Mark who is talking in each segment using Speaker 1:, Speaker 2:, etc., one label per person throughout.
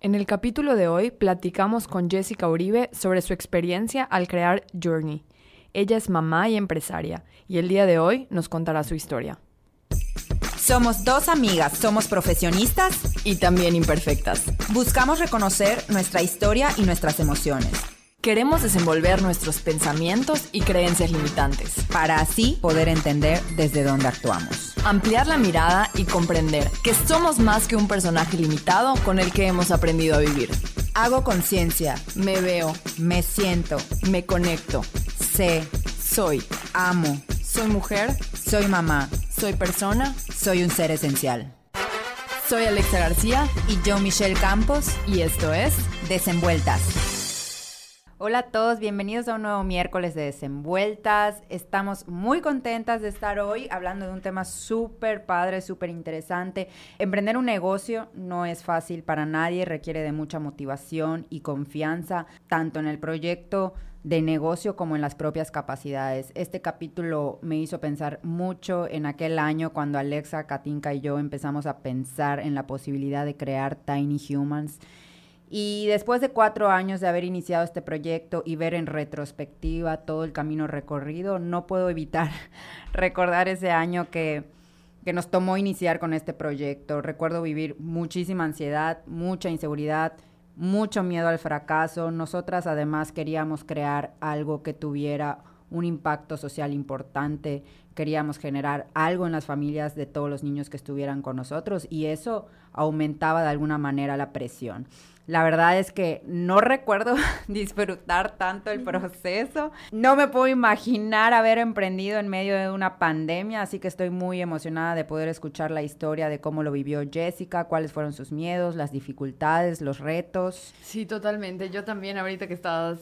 Speaker 1: En el capítulo de hoy platicamos con Jessica Uribe sobre su experiencia al crear Journey. Ella es mamá y empresaria y el día de hoy nos contará su historia.
Speaker 2: Somos dos amigas, somos profesionistas
Speaker 1: y también imperfectas.
Speaker 2: Buscamos reconocer nuestra historia y nuestras emociones.
Speaker 1: Queremos desenvolver nuestros pensamientos y creencias limitantes
Speaker 2: para así poder entender desde dónde actuamos.
Speaker 1: Ampliar la mirada y comprender que somos más que un personaje limitado con el que hemos aprendido a vivir.
Speaker 2: Hago conciencia,
Speaker 1: me veo,
Speaker 2: me siento,
Speaker 1: me conecto,
Speaker 2: sé,
Speaker 1: soy,
Speaker 2: amo,
Speaker 1: soy mujer,
Speaker 2: soy mamá,
Speaker 1: soy persona,
Speaker 2: soy un ser esencial.
Speaker 1: Soy Alexa García
Speaker 2: y yo Michelle Campos
Speaker 1: y esto es
Speaker 2: Desenvueltas. Hola a todos, bienvenidos a un nuevo miércoles de Desenvueltas. Estamos muy contentas de estar hoy hablando de un tema súper padre, súper interesante. Emprender un negocio no es fácil para nadie, requiere de mucha motivación y confianza, tanto en el proyecto de negocio como en las propias capacidades. Este capítulo me hizo pensar mucho en aquel año cuando Alexa, Katinka y yo empezamos a pensar en la posibilidad de crear Tiny Humans y después de cuatro años de haber iniciado este proyecto y ver en retrospectiva todo el camino recorrido, no puedo evitar recordar ese año que, que nos tomó iniciar con este proyecto. Recuerdo vivir muchísima ansiedad, mucha inseguridad, mucho miedo al fracaso. Nosotras además queríamos crear algo que tuviera un impacto social importante, queríamos generar algo en las familias de todos los niños que estuvieran con nosotros y eso aumentaba de alguna manera la presión. La verdad es que no recuerdo disfrutar tanto el proceso. No me puedo imaginar haber emprendido en medio de una pandemia, así que estoy muy emocionada de poder escuchar la historia de cómo lo vivió Jessica, cuáles fueron sus miedos, las dificultades, los retos.
Speaker 1: Sí, totalmente. Yo también ahorita que estabas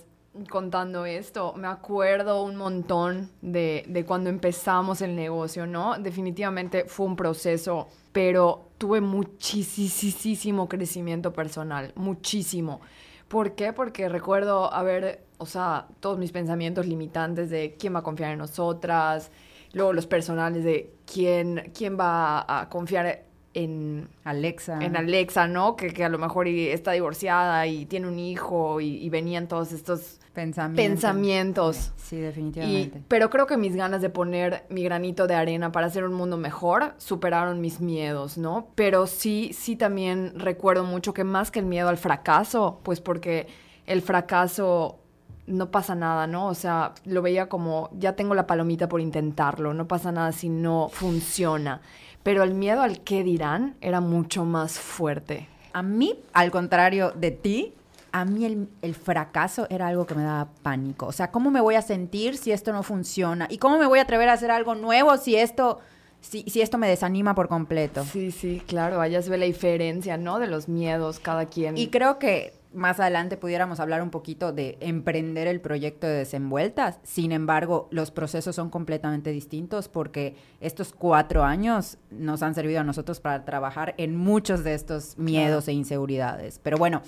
Speaker 1: contando esto, me acuerdo un montón de, de cuando empezamos el negocio, ¿no? Definitivamente fue un proceso, pero tuve muchísimo crecimiento personal, muchísimo. ¿Por qué? Porque recuerdo haber, o sea, todos mis pensamientos limitantes de quién va a confiar en nosotras, luego los personales de quién, quién va a confiar en
Speaker 2: Alexa.
Speaker 1: En Alexa, ¿no? Que, que a lo mejor está divorciada y tiene un hijo y, venían todos estos pensamientos.
Speaker 2: Sí, definitivamente.
Speaker 1: pero creo que mis ganas de poner mi granito de arena para hacer un mundo mejor superaron mis miedos, ¿no? Pero sí, sí también recuerdo mucho que más que el miedo al fracaso, pues porque el fracaso no pasa nada, ¿no? O sea, lo veía como, ya tengo la palomita por intentarlo, no pasa nada si no funciona pero el miedo al qué dirán era mucho más fuerte.
Speaker 2: A mí, al contrario de ti, a mí el, fracaso era algo que me daba pánico. O sea, ¿cómo me voy a sentir si esto no funciona? ¿Y cómo me voy a atrever a hacer algo nuevo si esto, si, si esto me desanima por completo?
Speaker 1: Sí, sí, claro. Allá se ve la diferencia, ¿no? De los miedos, cada quien.
Speaker 2: Y creo que más adelante pudiéramos hablar un poquito de emprender el proyecto de desenvueltas. Sin embargo, los procesos son completamente distintos porque estos cuatro años nos han servido a nosotros para trabajar en muchos de estos miedos e inseguridades. Pero bueno,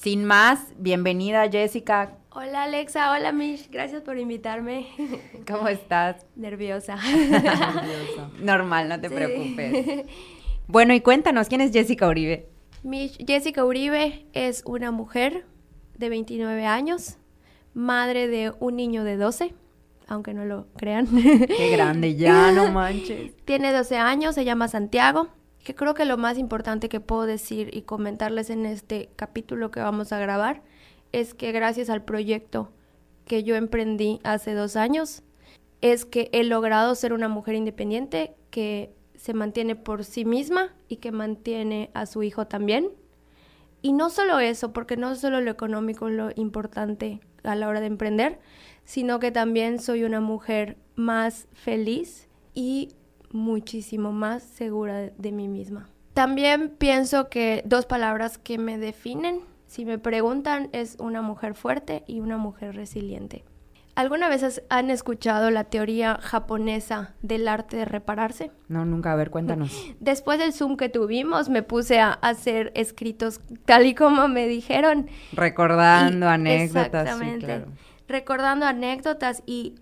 Speaker 2: sin más, bienvenida Jessica.
Speaker 3: Hola Alexa, hola Mish, gracias por invitarme.
Speaker 2: ¿Cómo estás?
Speaker 3: Nerviosa.
Speaker 2: Normal, no te preocupes. Bueno, y cuéntanos, ¿quién es Jessica Uribe?
Speaker 3: Jessica Uribe es una mujer de 29 años, madre de un niño de 12, aunque no lo crean.
Speaker 2: Qué grande ya, no manches.
Speaker 3: Tiene 12 años, se llama Santiago. Que creo que lo más importante que puedo decir y comentarles en este capítulo que vamos a grabar es que gracias al proyecto que yo emprendí hace dos años, es que he logrado ser una mujer independiente que se mantiene por sí misma y que mantiene a su hijo también. Y no solo eso, porque no solo lo económico es lo importante a la hora de emprender, sino que también soy una mujer más feliz y muchísimo más segura de mí misma. También pienso que dos palabras que me definen, si me preguntan, es una mujer fuerte y una mujer resiliente. ¿Alguna vez han escuchado la teoría japonesa del arte de repararse?
Speaker 2: No, nunca. A ver, cuéntanos.
Speaker 3: Después del Zoom que tuvimos, me puse a hacer escritos tal y como me dijeron.
Speaker 2: Recordando anécdotas.
Speaker 3: Exactamente. Recordando anécdotas y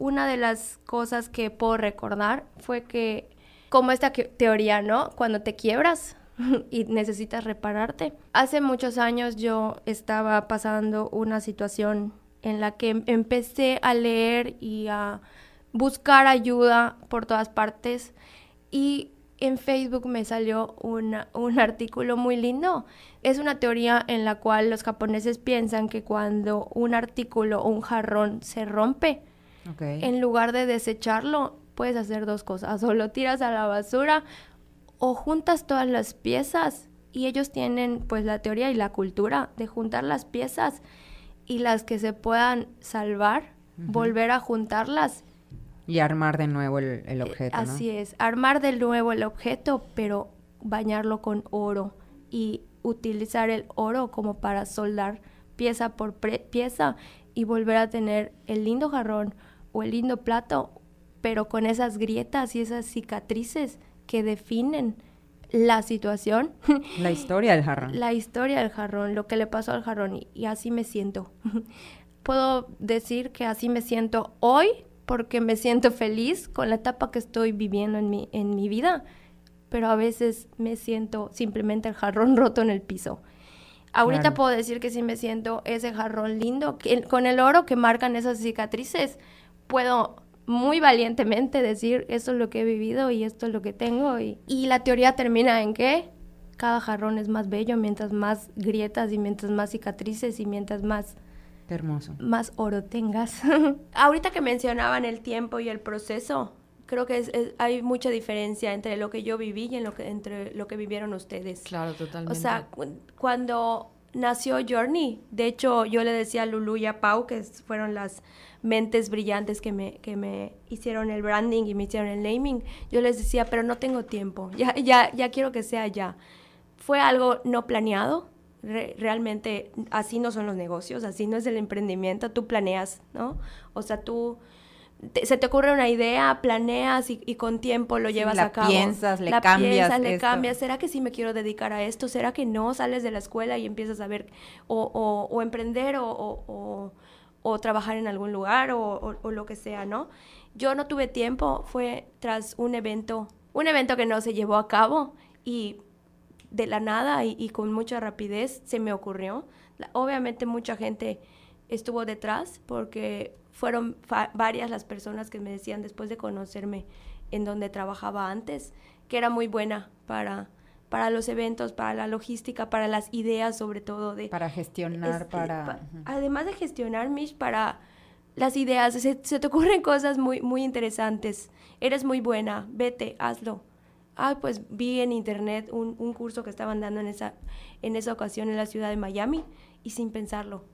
Speaker 3: una de las cosas que puedo recordar fue que, como esta teoría, ¿no? Cuando te quiebras, y necesitas repararte. Hace muchos años yo estaba pasando una situación en la que empecé a leer y a buscar ayuda por todas partes y en Facebook me salió un artículo muy lindo. Es una teoría en la cual los japoneses piensan que cuando un artículo o un jarrón se rompe, en lugar de desecharlo, puedes hacer dos cosas. O lo tiras a la basura o juntas todas las piezas. Y ellos tienen pues la teoría y la cultura de juntar las piezas y las que se puedan salvar, volver a juntarlas
Speaker 2: y armar de nuevo el, eh, objeto.
Speaker 3: Así es, armar de nuevo el objeto, pero bañarlo con oro y utilizar el oro como para soldar pieza por pieza y volver a tener el lindo jarrón o el lindo plato, pero con esas grietas y esas cicatrices que definen la situación.
Speaker 2: La historia del jarrón.
Speaker 3: La historia del jarrón, lo que le pasó al jarrón y así me siento. Puedo decir que así me siento hoy porque me siento feliz con la etapa que estoy viviendo en mi, en mi vida, pero a veces me siento simplemente el jarrón roto en el piso. Ahorita puedo decir que sí me siento ese jarrón lindo, que, con el oro que marcan esas cicatrices, puedo muy valientemente decir, esto es lo que he vivido y esto es lo que tengo. Y, y la teoría termina en que cada jarrón es más bello mientras más grietas y mientras más cicatrices y mientras más
Speaker 2: hermoso.
Speaker 3: Más oro tengas. Ahorita que mencionaban el tiempo y el proceso, creo que hay mucha diferencia entre lo que yo viví y en lo que, entre lo que vivieron ustedes.
Speaker 1: Claro, totalmente.
Speaker 3: O sea, cuando nació Journey, de hecho yo le decía a Lulu y a Pau, que fueron las mentes brillantes que me, que me hicieron el branding y me hicieron el naming, yo les decía, pero no tengo tiempo, ya, ya, ya quiero que sea ya. Fue algo no planeado, realmente así no son los negocios, así no es el emprendimiento, tú planeas, ¿no? O sea, tú se te ocurre una idea, planeas y, con tiempo lo llevas a cabo.
Speaker 2: Piensas, le la cambias. Piensas,
Speaker 3: le cambias. ¿Será que sí me quiero dedicar a esto? ¿Será que no? Sales de la escuela y empiezas a ver o, o, emprender o, o, trabajar en algún lugar o, lo que sea, ¿no? Yo no tuve tiempo, fue tras un evento, un evento que no se llevó a cabo y de la nada y, con mucha rapidez se me ocurrió. obviamente mucha gente estuvo detrás porque fueron varias las personas que me decían después de conocerme en donde trabajaba antes, que era muy buena para, para los eventos, para la logística, para las ideas sobre todo de...
Speaker 2: Para gestionar, para...
Speaker 3: además de gestionar, Mish, para las ideas, se, se, te ocurren cosas muy, muy interesantes. Eres muy buena, vete, hazlo ah, pues vi en internet un, un, curso que estaban dando en esa, en esa ocasión en la ciudad de Miami y sin pensarlo.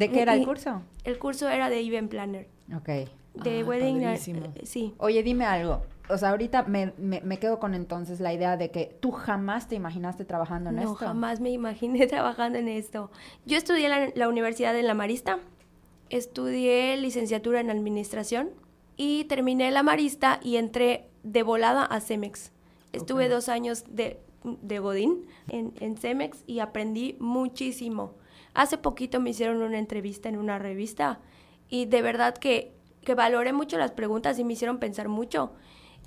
Speaker 2: ¿De qué era el curso?
Speaker 3: El curso era de Event Planner.
Speaker 2: Ok.
Speaker 3: De ah, Wedding. Eh, sí.
Speaker 2: Oye, dime algo. O sea, ahorita me, me, quedo con entonces la idea de que tú jamás te imaginaste trabajando en esto. No,
Speaker 3: jamás me imaginé trabajando en esto. Yo estudié en la, Universidad de La Marista, estudié licenciatura en Administración y terminé la Marista y entré de volada a Cemex. Estuve dos años de, de Godín en, en Cemex y aprendí muchísimo. Hace poquito me hicieron una entrevista en una revista y de verdad que, que valoré mucho las preguntas y me hicieron pensar mucho.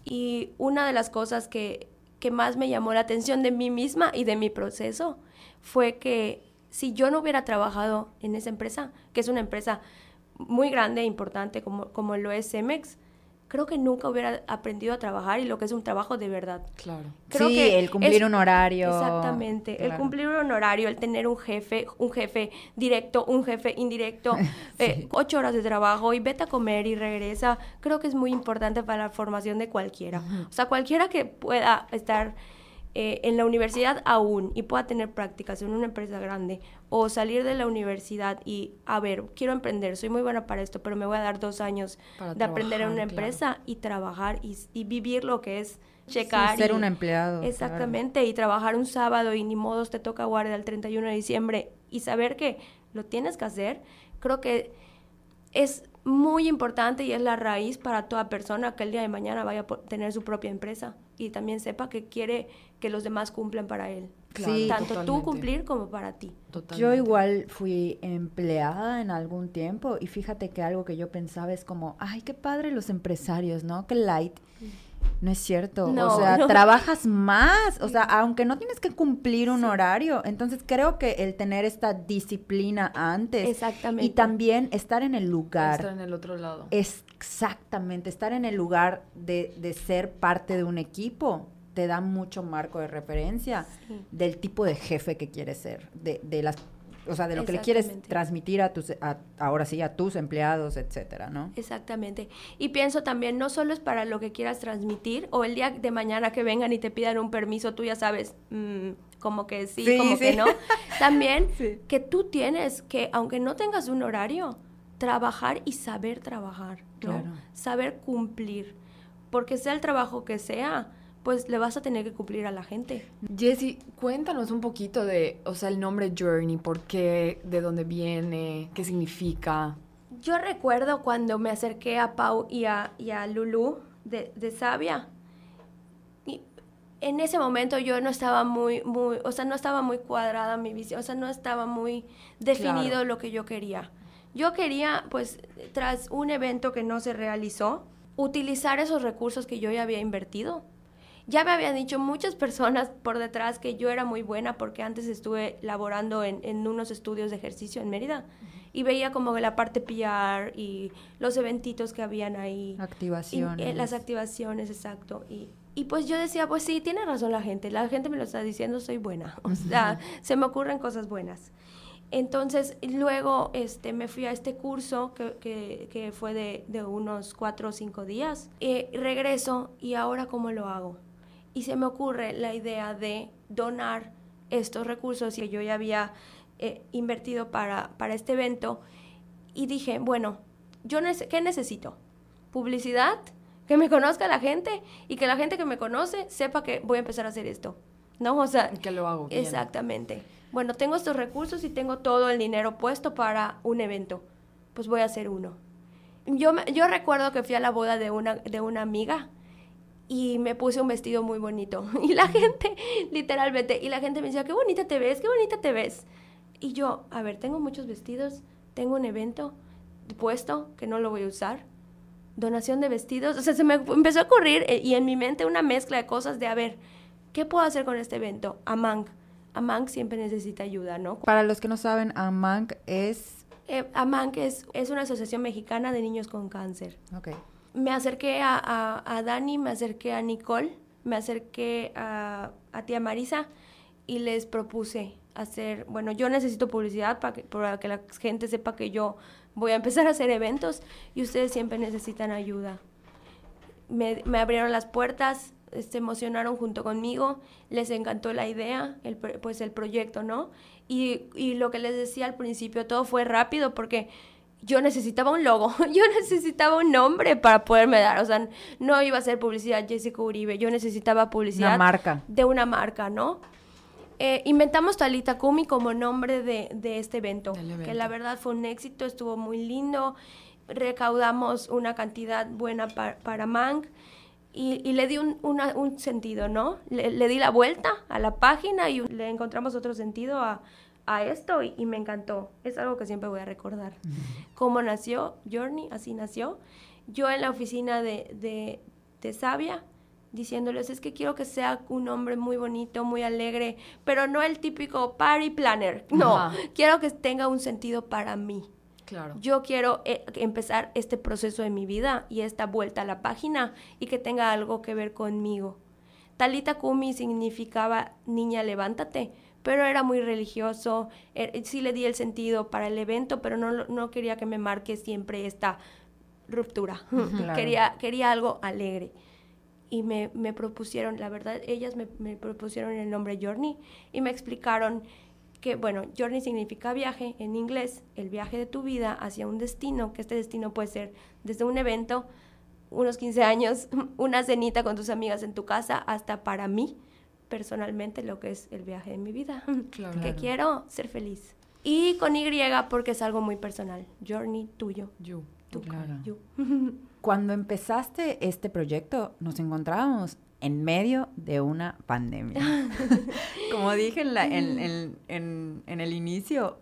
Speaker 3: Y una de las cosas que, que más me llamó la atención de mí misma y de mi proceso fue que si yo no hubiera trabajado en esa empresa, que es una empresa muy grande e importante como, como lo es Cemex, creo que nunca hubiera aprendido a trabajar y lo que es un trabajo de verdad.
Speaker 2: Claro. sí, el cumplir un horario.
Speaker 3: Exactamente, el cumplir un horario, el tener un jefe, un jefe directo, un jefe indirecto, eh, ocho horas de trabajo y vete a comer y regresa, creo que es muy importante para la formación de cualquiera. O sea, cualquiera que pueda estar eh, en la universidad aún y pueda tener prácticas en una empresa grande o salir de la universidad y, a ver, quiero emprender, soy muy buena para esto, pero me voy a dar dos años de aprender en una empresa y trabajar y, vivir lo que es checar.
Speaker 2: ser un empleado.
Speaker 3: Exactamente, y trabajar un sábado y ni modos te toca guardar el 31 de diciembre y saber que lo tienes que hacer, creo que es muy importante y es la raíz para toda persona que el día de mañana vaya a tener su propia empresa y también sepa que quiere que los demás cumplan para él. sí, tanto tú cumplir como para ti.
Speaker 2: Yo igual fui empleada en algún tiempo y fíjate que algo que yo pensaba es como, ay, qué padre los empresarios, ¿no? Qué light. No es cierto.
Speaker 3: No,
Speaker 2: o sea,
Speaker 3: no.
Speaker 2: trabajas más. O sea, aunque no tienes que cumplir un horario. Entonces creo que el tener esta disciplina antes.
Speaker 3: Exactamente.
Speaker 2: Y también estar en el lugar.
Speaker 1: Estar en el otro lado.
Speaker 2: Exactamente, estar en el lugar de, de ser parte de un equipo te da mucho marco de referencia
Speaker 3: Sí.
Speaker 2: del tipo de jefe que quieres ser, de, de las, o sea, de lo que le quieres transmitir a tus, a- ahora sí, a tus empleados, etcétera, ¿no?
Speaker 3: Exactamente. Y pienso también, no solo es para lo que quieras transmitir, o el día de mañana que vengan y te pidan un permiso, tú ya sabes, mm, como que sí,
Speaker 2: Sí,
Speaker 3: como que no. También
Speaker 2: Sí.
Speaker 3: que tú tienes que, aunque no tengas un horario, trabajar y saber trabajar, ¿no?
Speaker 2: Claro.
Speaker 3: Saber cumplir. Porque sea el trabajo que sea, pues le vas a tener que cumplir a la gente.
Speaker 1: Jessy, cuéntanos un poquito de, o sea, el nombre Journey, por qué, de dónde viene, qué significa.
Speaker 3: Yo recuerdo cuando me acerqué a Pau y a, y a Lulu de, de Sabia. Y en ese momento yo no estaba muy, muy, o sea, no estaba muy cuadrada mi visión, o sea, no estaba muy definido
Speaker 1: Claro.
Speaker 3: lo que yo quería. Yo quería, pues, tras un evento que no se realizó, utilizar esos recursos que yo ya había invertido. Ya me habían dicho muchas personas por detrás que yo era muy buena porque antes estuve laborando en, en unos estudios de ejercicio en Mérida y veía como la parte PR y los eventitos que habían ahí. Y,
Speaker 2: Activaciones.
Speaker 3: eh, las activaciones, exacto. Y, y pues yo decía, pues sí, tiene razón la gente. La gente me lo está diciendo, soy buena. O sea, se me ocurren cosas buenas. Entonces, luego este, me fui a este curso que, que- que fue de, de unos cuatro o cinco días. Eh, regreso y ahora cómo lo hago. Y se me ocurre la idea de donar estos recursos que yo ya había eh, invertido para, para este evento. Y dije, bueno, yo nece- ¿qué necesito? Publicidad, que me conozca la gente y que la gente que me conoce sepa que voy a empezar a hacer esto. ¿No? O sea,
Speaker 1: Que lo hago bien.
Speaker 3: Exactamente. Bueno, tengo estos recursos y tengo todo el dinero puesto para un evento. Pues voy a hacer uno. Yo, yo recuerdo que fui a la boda de una, de una amiga y me puse un vestido muy bonito. Y la gente, literalmente, y la gente me decía, qué bonita te ves, qué bonita te ves. Y yo, a ver, tengo muchos vestidos, tengo un evento puesto que no lo voy a usar. Donación de vestidos. O sea, se me empezó a ocurrir eh, y en mi mente una mezcla de cosas de, a ver, ¿qué puedo hacer con este evento? Amang. Amang siempre necesita ayuda, ¿no?
Speaker 2: Para los que no saben, AMANC es...
Speaker 3: Eh, Amang es, es una asociación mexicana de niños con cáncer.
Speaker 2: Ok.
Speaker 3: Me acerqué a, a- Dani, me acerqué a Nicole, me acerqué a, a tía Marisa y les propuse hacer, bueno, yo necesito publicidad para que, para que la gente sepa que yo voy a empezar a hacer eventos y ustedes siempre necesitan ayuda. Me, me abrieron las puertas, se emocionaron junto conmigo, les encantó la idea, el, pues el proyecto, ¿no? Y, y lo que les decía al principio, todo fue rápido porque yo necesitaba un logo, yo necesitaba un nombre para poderme dar, o sea, no iba a ser publicidad Jessica Uribe, yo necesitaba publicidad
Speaker 2: Una marca.
Speaker 3: de una marca, ¿no? Eh, inventamos Talita Kumi como nombre de, de este evento, que la verdad fue un éxito, estuvo muy lindo, recaudamos una cantidad buena pa- para Mang y, y le di un, una- un sentido, ¿no? Le, le di la vuelta a la página y le encontramos otro sentido a, a esto y, y me encantó. Es algo que siempre voy a recordar. Cómo nació Journey, así nació. Yo en la oficina de, de, de Sabia, diciéndoles, es que quiero que sea un hombre muy bonito, muy alegre, pero no el típico party planner. No,
Speaker 1: Ajá.
Speaker 3: quiero que tenga un sentido para mí.
Speaker 1: Claro.
Speaker 3: Yo quiero eh, empezar este proceso de mi vida y esta vuelta a la página y que tenga algo que ver conmigo. Talita Kumi significaba niña levántate, pero era muy religioso. eh, sí le di el sentido para el evento, pero no, no quería que me marque siempre esta ruptura.
Speaker 2: Claro.
Speaker 3: quería, quería algo alegre. Y me, me propusieron, la verdad, ellas me, me propusieron el nombre Journey y me explicaron que, bueno, journey significa viaje en inglés, el viaje de tu vida hacia un destino, que este destino puede ser desde un evento, unos 15 años, una cenita con tus amigas en tu casa, hasta para mí, personalmente, lo que es el viaje de mi vida,
Speaker 1: Claro.
Speaker 3: que quiero ser feliz. Y con Y porque es algo muy personal, journey tuyo,
Speaker 1: You.
Speaker 3: tú,
Speaker 2: Claro.
Speaker 3: you.
Speaker 2: Cuando empezaste este proyecto, nos encontrábamos en medio de una pandemia. Como dije en, la- en- en- en- en el inicio,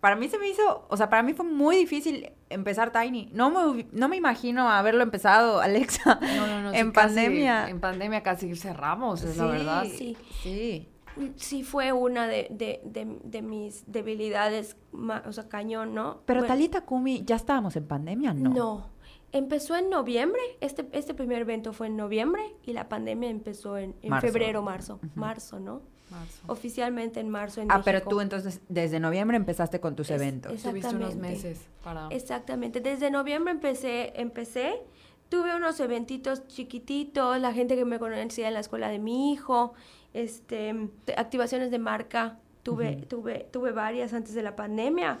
Speaker 2: para mí se me hizo, o sea, para mí fue muy difícil empezar Tiny. No me, no me imagino haberlo empezado, Alexa,
Speaker 1: No, no, no.
Speaker 2: en
Speaker 1: sí, casi-
Speaker 2: pandemia.
Speaker 1: en pandemia casi cerramos, es la verdad.
Speaker 3: Sí.
Speaker 2: Sí.
Speaker 3: Sí fue una de, de, de, de mis debilidades, o sea, cañón, ¿no?
Speaker 2: Pero
Speaker 3: Bueno,
Speaker 2: Talita Kumi, ¿ya estábamos en pandemia? No.
Speaker 3: No. Empezó en noviembre, este, este primer evento fue en noviembre y la pandemia empezó en, en
Speaker 2: Marzo.
Speaker 3: febrero, marzo. Marzo, ¿no?
Speaker 1: Marzo.
Speaker 3: Oficialmente en marzo en
Speaker 2: Ah, pero tú entonces desde noviembre empezaste con tus
Speaker 3: Es-
Speaker 2: eventos.
Speaker 3: es-
Speaker 1: Tuviste unos
Speaker 3: Exactamente.
Speaker 1: meses para...
Speaker 3: Exactamente. Desde noviembre empecé, empecé. Tuve unos eventitos chiquititos, la gente que me conocía en la escuela de mi hijo, este, te- activaciones de marca. Tuve, tuve, tuve varias antes de la pandemia,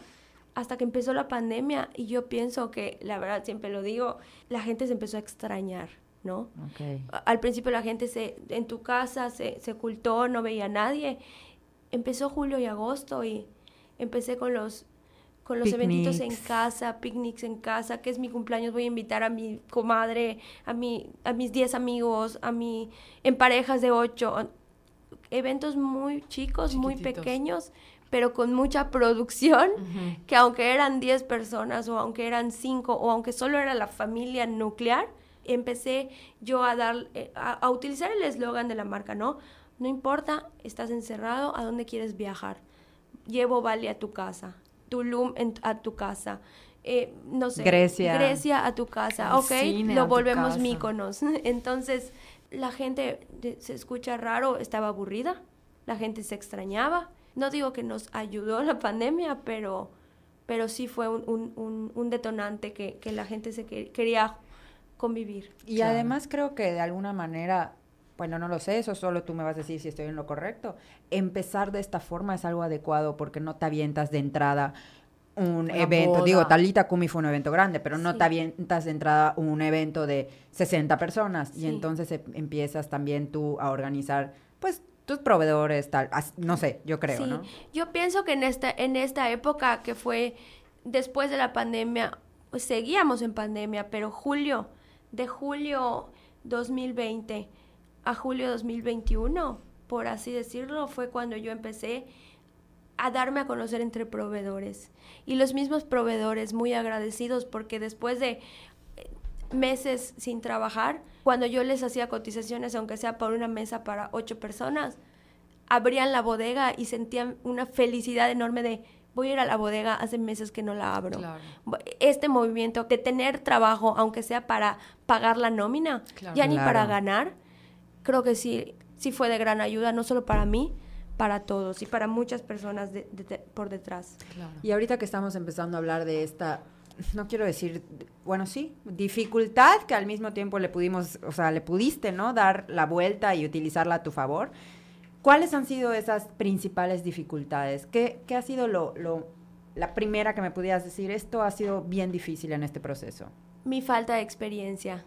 Speaker 3: hasta que empezó la pandemia. Y yo pienso que, la verdad, siempre lo digo, la gente se empezó a extrañar, ¿no?
Speaker 2: Ok.
Speaker 3: A- Al principio la gente se, en tu casa se, se ocultó, no veía a nadie. Empezó julio y agosto y empecé con los, con los eventitos en casa, picnics en casa, que es mi cumpleaños, voy a invitar a mi comadre, a, mi, a mis 10 amigos, a mi, en parejas de 8. Eventos muy chicos, muy pequeños, pero con mucha producción que aunque eran 10 personas o aunque eran 5 o aunque solo era la familia nuclear, empecé yo a dar eh, a, a utilizar el eslogan de la marca, ¿no? No importa, estás encerrado, ¿a dónde quieres viajar? Llevo Bali a tu casa, Tulum en- a tu casa, eh, no sé,
Speaker 2: Grecia.
Speaker 3: Grecia a tu casa, ok,
Speaker 1: cine
Speaker 3: lo volvemos míconos. Entonces, la gente de- se escucha raro, estaba aburrida, la gente se extrañaba. No digo que nos ayudó la pandemia, pero, pero sí fue un, un- un- un detonante que, que la gente se que- quería convivir.
Speaker 2: Y
Speaker 1: Claro.
Speaker 2: además creo que de alguna manera, bueno, no lo sé, eso solo tú me vas a decir si estoy en lo correcto. Empezar de esta forma es algo adecuado porque no te avientas de entrada un
Speaker 1: Una
Speaker 2: evento.
Speaker 1: boda.
Speaker 2: Digo, Talita Kumi fue un evento grande, pero no
Speaker 3: Sí.
Speaker 2: te avientas de entrada un evento de 60 personas.
Speaker 3: Sí.
Speaker 2: Y entonces em- empiezas también tú a organizar, pues, tus proveedores, tal. No sé, yo creo,
Speaker 3: Sí,
Speaker 2: ¿no?
Speaker 3: yo pienso que en esta, en esta época que fue después de la pandemia, pues, seguíamos en pandemia, pero julio, de julio 2020 a julio 2021, por así decirlo, fue cuando yo empecé a darme a conocer entre proveedores. Y los mismos proveedores muy agradecidos porque después de eh, meses sin trabajar, cuando yo les hacía cotizaciones, aunque sea por una mesa para ocho personas, abrían la bodega y sentían una felicidad enorme de voy a ir a la bodega, hace meses que no la abro.
Speaker 1: Claro.
Speaker 3: Este movimiento de tener trabajo, aunque sea para pagar la nómina,
Speaker 1: Claro.
Speaker 3: ya ni para ganar, creo que sí, sí fue de gran ayuda, no solo para mí, para todos y para muchas personas de- de- de- por detrás.
Speaker 1: Claro.
Speaker 2: Y ahorita que estamos empezando a hablar de esta, no quiero decir, bueno, sí, dificultad que al mismo tiempo le pudimos, o sea, le pudiste, ¿no? Dar la vuelta y utilizarla a tu favor. ¿Cuáles han sido esas principales dificultades? ¿Qué, qué ha sido lo, lo- la primera que me pudieras decir? Esto ha sido bien difícil en este proceso.
Speaker 3: Mi falta de experiencia.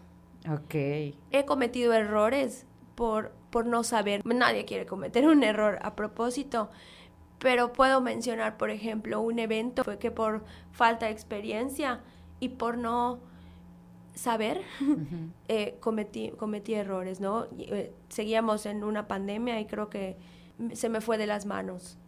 Speaker 2: Ok.
Speaker 3: He cometido errores por, por no saber. Nadie quiere cometer un error a propósito. Pero puedo mencionar, por ejemplo, un evento fue que por falta de experiencia y por no saber, eh, cometí, cometí errores, ¿no? Eh, seguíamos en una pandemia y creo que se me fue de las manos.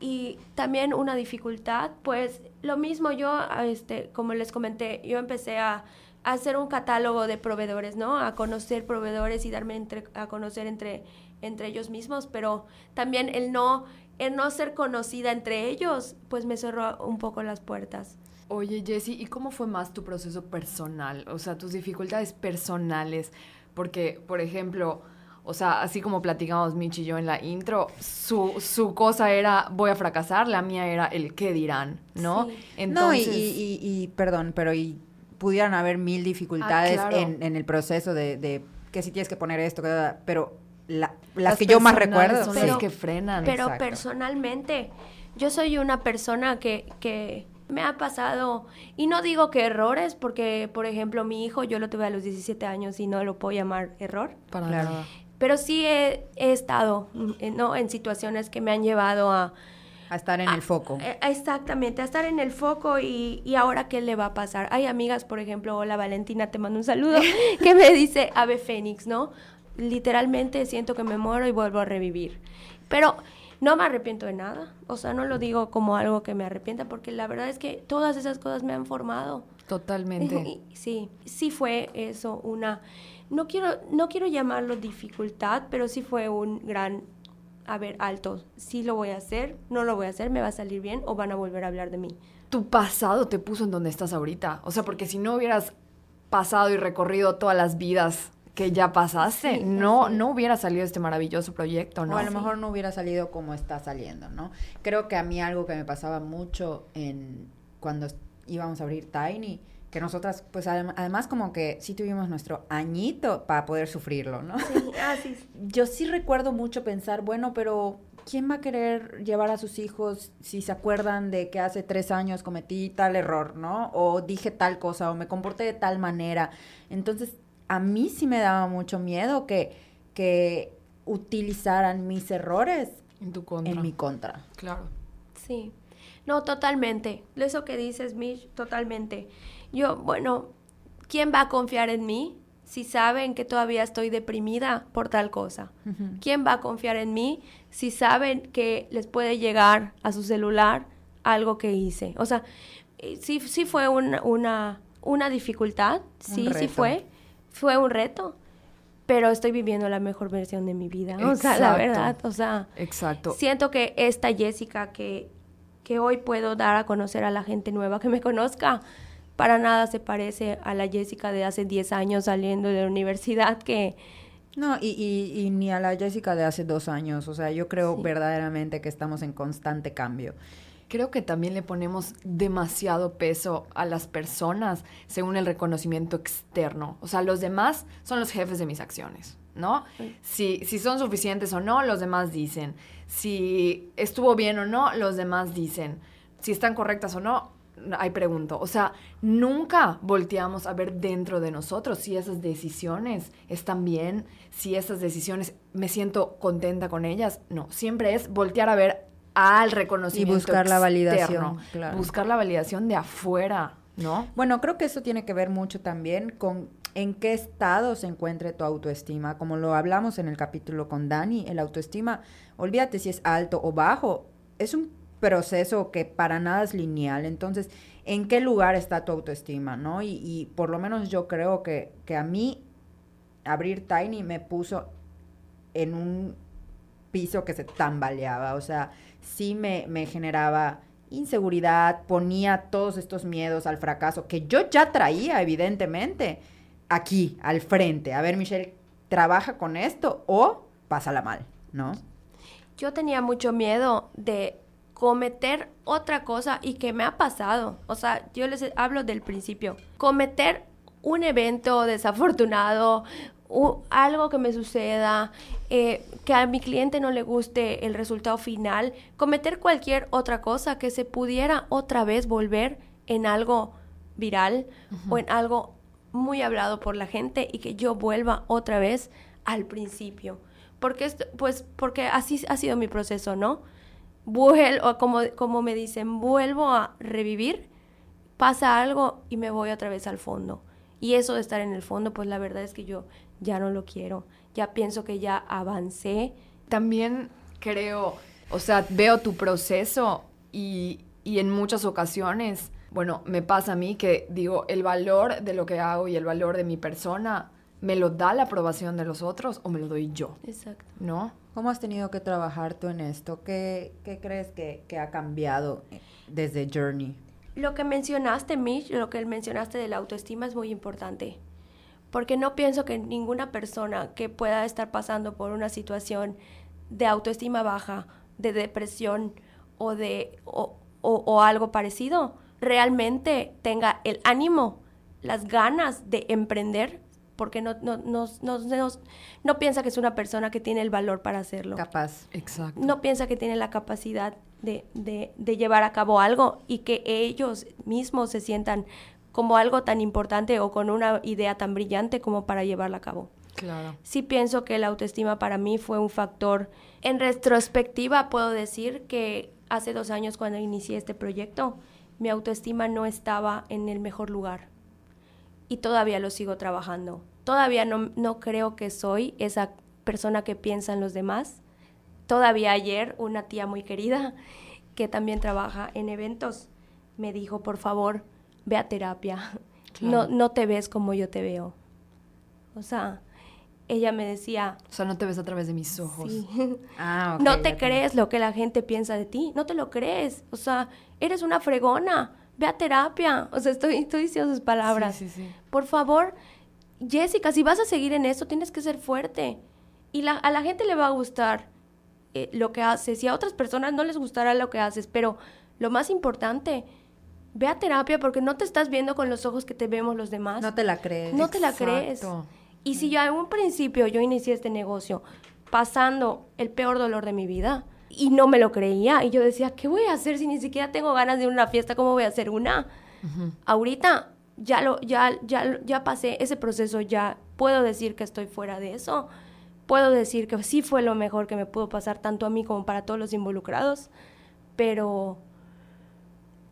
Speaker 3: Y también una dificultad, pues lo mismo yo, este, como les comenté, yo empecé a, a hacer un catálogo de proveedores, ¿no? A conocer proveedores y darme entre- a conocer entre, entre ellos mismos, pero también el no, el no ser conocida entre ellos, pues me cerró un poco las puertas.
Speaker 1: Oye, Jessie, ¿y cómo fue más tu proceso personal? O sea, tus dificultades personales. Porque, por ejemplo, o sea, así como platicamos Mitch y yo en la intro, su, su cosa era voy a fracasar, la mía era el qué dirán, ¿no?
Speaker 3: Sí.
Speaker 1: Entonces,
Speaker 2: no, y, y- y- y, perdón, pero y pudieran haber mil dificultades
Speaker 1: Ah, claro.
Speaker 2: en, en el proceso de, de que si tienes que poner esto, que- pero la- las,
Speaker 1: las
Speaker 2: que yo más recuerdo
Speaker 1: son las que frenan.
Speaker 3: Pero
Speaker 2: exacto.
Speaker 3: personalmente, yo soy una persona que, que me ha pasado, y no digo que errores, porque, por ejemplo, mi hijo yo lo tuve a los 17 años y no lo puedo llamar error,
Speaker 1: para
Speaker 2: Claro.
Speaker 1: nada.
Speaker 3: pero sí he, he estado mm, ¿no? en situaciones que me han llevado a...
Speaker 2: a estar en
Speaker 3: a-
Speaker 2: el foco.
Speaker 3: eh, Exactamente, a estar en el foco y, y ahora qué le va a pasar. Hay amigas, por ejemplo, hola Valentina, te mando un saludo, que me dice ave fénix, ¿no? Literalmente siento que me muero y vuelvo a revivir. Pero No me arrepiento de nada, o sea, no lo digo como algo que me arrepienta, porque la verdad es que todas esas cosas me han formado.
Speaker 1: Totalmente.
Speaker 3: Sí, sí fue eso una, no quiero, no quiero llamarlo dificultad, pero sí fue un gran, a ver, alto, sí lo voy a hacer, no lo voy a hacer, me va a salir bien o van a volver a hablar de mí.
Speaker 1: Tu pasado te puso en donde estás ahorita, o sea, porque si no hubieras pasado y recorrido todas las vidas que ya pasaste,
Speaker 3: Sí,
Speaker 1: no, no hubiera salido este maravilloso proyecto, ¿no?
Speaker 2: O a lo mejor no hubiera salido como está saliendo, ¿no? Creo que a mí algo que me pasaba mucho en cuando íbamos a abrir Tiny, que nosotras, pues adem- además como que sí tuvimos nuestro añito para poder sufrirlo, ¿no?
Speaker 3: Sí, ah, sí,
Speaker 2: Yo sí recuerdo mucho pensar, bueno, pero ¿quién va a querer llevar a sus hijos si se acuerdan de que hace tres años cometí tal error, ¿no? O dije tal cosa, o me comporté de tal manera. Entonces, a mí sí me daba mucho miedo que, que utilizaran mis errores
Speaker 1: En tu contra.
Speaker 2: en mi contra.
Speaker 1: Claro.
Speaker 3: Sí, no, totalmente. Eso que dices, Mish, totalmente. Yo, bueno, ¿quién va a confiar en mí si saben que todavía estoy deprimida por tal cosa? ¿Quién va a confiar en mí si saben que les puede llegar a su celular algo que hice? O sea, eh, sí, sí fue un- una, una dificultad, sí, sí fue. Fue un reto, pero estoy viviendo la mejor versión de mi vida. O sea, la
Speaker 1: Exacto.
Speaker 3: verdad, o sea...
Speaker 1: Exacto.
Speaker 3: Siento que esta Jessica que, que hoy puedo dar a conocer a la gente nueva que me conozca, para nada se parece a la Jessica de hace 10 años saliendo de la universidad que...
Speaker 2: No, y, y, y ni a la Jessica de hace dos años. O sea, yo creo
Speaker 3: Sí.
Speaker 2: verdaderamente que estamos en constante cambio.
Speaker 1: Creo que también le ponemos demasiado peso a las personas según el reconocimiento externo. O sea, los demás son los jefes de mis acciones, ¿no? Si, si son suficientes o no, los demás dicen. Si estuvo bien o no, los demás dicen. Si están correctas o no, hay pregunto. O sea, nunca volteamos a ver dentro de nosotros si esas decisiones están bien, si esas decisiones me siento contenta con ellas. No, siempre es voltear a ver al reconocimiento
Speaker 2: buscar la validación, claro.
Speaker 1: buscar la validación de afuera, ¿no?
Speaker 2: Bueno, creo que eso tiene que ver mucho también con en qué estado se encuentre tu autoestima. Como lo hablamos en el capítulo con Dani, el autoestima, olvídate si es alto o bajo, es un proceso que para nada es lineal. Entonces, ¿en qué lugar está tu autoestima? ¿no? Y, y por lo menos yo creo que, que a mí abrir Tiny me puso en un piso que se tambaleaba. O sea, sí me, me generaba inseguridad, ponía todos estos miedos al fracaso, que yo ya traía, evidentemente, aquí, al frente. A ver, Michelle, ¿trabaja con esto o pásala mal? ¿No?
Speaker 3: Yo tenía mucho miedo de cometer otra cosa y que me ha pasado. O sea, yo les hablo del principio. Cometer un evento desafortunado, u- algo que me suceda, eh, que a mi cliente no le guste el resultado final, cometer cualquier otra cosa que se pudiera otra vez volver en algo viral o en algo muy hablado por la gente y que yo vuelva otra vez al principio. Porque, esto- pues, porque así ha sido mi proceso, ¿no? Vuelvo, como, como me dicen, vuelvo a revivir, pasa algo y me voy otra vez al fondo. Y eso de estar en el fondo, pues la verdad es que yo ya no lo quiero. Ya pienso que ya avancé.
Speaker 1: También creo, o sea, veo tu proceso y, y en muchas ocasiones, bueno, me pasa a mí que digo, el valor de lo que hago y el valor de mi persona, ¿me lo da la aprobación de los otros o me lo doy yo?
Speaker 3: Exacto.
Speaker 1: ¿No?
Speaker 2: ¿Cómo has tenido que trabajar tú en esto? ¿Qué, qué crees que, que ha cambiado desde Journey?
Speaker 3: Lo que mencionaste, Mitch, lo que mencionaste de la autoestima es muy importante. Porque no pienso que ninguna persona que pueda estar pasando por una situación de autoestima baja, de depresión o de o, o- o algo parecido, realmente tenga el ánimo, las ganas de emprender, porque no, no, no, no, no- no piensa que es una persona que tiene el valor para hacerlo
Speaker 2: Capaz.
Speaker 1: Exacto.
Speaker 3: no piensa que tiene la capacidad de, de- de llevar a cabo algo y que ellos mismos se sientan como algo tan importante o con una idea tan brillante como para llevarla a cabo.
Speaker 1: Claro.
Speaker 3: Sí pienso que la autoestima para mí fue un factor. En retrospectiva puedo decir que hace dos años cuando inicié este proyecto, mi autoestima no estaba en el mejor lugar. Y todavía lo sigo trabajando. Todavía no, no creo que soy esa persona que piensa en los demás. Todavía ayer una tía muy querida que también trabaja en eventos me dijo, por favor, ve a terapia. No, no te ves como yo te veo. O sea, ella me decía...
Speaker 1: O sea, no te ves a través de mis ojos.
Speaker 3: Ah, no te crees lo que la gente piensa de ti. No te lo crees. O sea, eres una fregona. Ve a terapia. O sea, estoy, estoy diciendo sus palabras. Sí, sí, sí. Por favor, Jessica, si vas a seguir en eso, tienes que ser fuerte. Y a la gente le va a gustar eh, lo que haces. Y a otras personas no les gustará lo que haces. Pero lo más importante Ve a terapia porque no te estás viendo con los ojos que te vemos los demás.
Speaker 2: No te la crees.
Speaker 3: No te la crees. Y si yo en un principio yo inicié este negocio pasando el peor dolor de mi vida y no me lo creía y yo decía, ¿qué voy a hacer si ni siquiera tengo ganas de una fiesta? ¿Cómo voy a hacer una? Ahorita ya lo ya ya ya pasé ese proceso, ya puedo decir que estoy fuera de eso. Puedo decir que sí fue lo mejor que me pudo pasar tanto a mí como para todos los involucrados, pero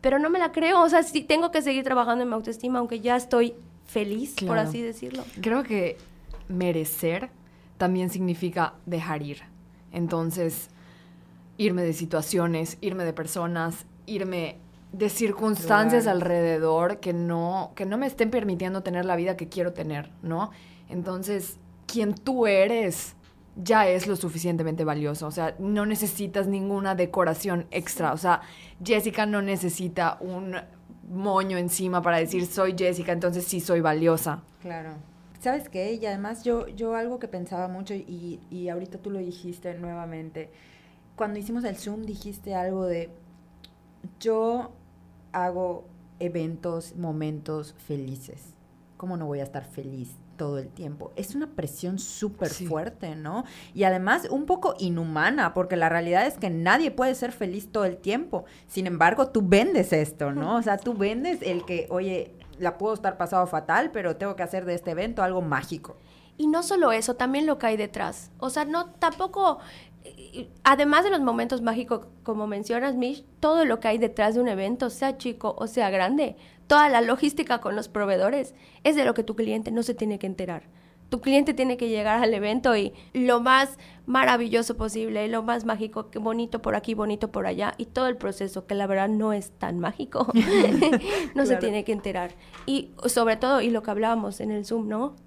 Speaker 3: pero no me la creo, o sea, sí tengo que seguir trabajando en mi autoestima, aunque ya estoy feliz, por así decirlo.
Speaker 1: Creo que merecer también significa dejar ir. Entonces, irme de situaciones, irme de personas, irme de circunstancias alrededor que no, que no me estén permitiendo tener la vida que quiero tener, ¿no? Entonces, quien tú eres ya es lo suficientemente valioso. O sea, no necesitas ninguna decoración extra. O sea, Jessica no necesita un moño encima para decir soy Jessica, entonces sí soy valiosa.
Speaker 2: Claro. ¿Sabes qué? Y además yo, yo algo que pensaba mucho y, y ahorita tú lo dijiste nuevamente. Cuando hicimos el Zoom dijiste algo de yo hago eventos, momentos felices. ¿Cómo no voy a estar feliz todo el tiempo. Es una presión súper fuerte, ¿no? Y además un poco inhumana, porque la realidad es que nadie puede ser feliz todo el tiempo. Sin embargo, tú vendes esto, ¿no? O sea, tú vendes el que, oye, la puedo estar pasado fatal, pero tengo que hacer de este evento algo mágico.
Speaker 3: Y no solo eso, también lo que hay detrás. O sea, no, tampoco además de los momentos mágicos, como mencionas, Mish, todo lo que hay detrás de un evento, sea chico o sea grande, toda la logística con los proveedores, es de lo que tu cliente no se tiene que enterar. Tu cliente tiene que llegar al evento y lo más maravilloso posible, lo más mágico, que bonito por aquí, bonito por allá, y todo el proceso, que la verdad no es tan mágico, no se tiene que enterar. Y sobre todo, y lo que hablábamos en el Zoom, ¿no?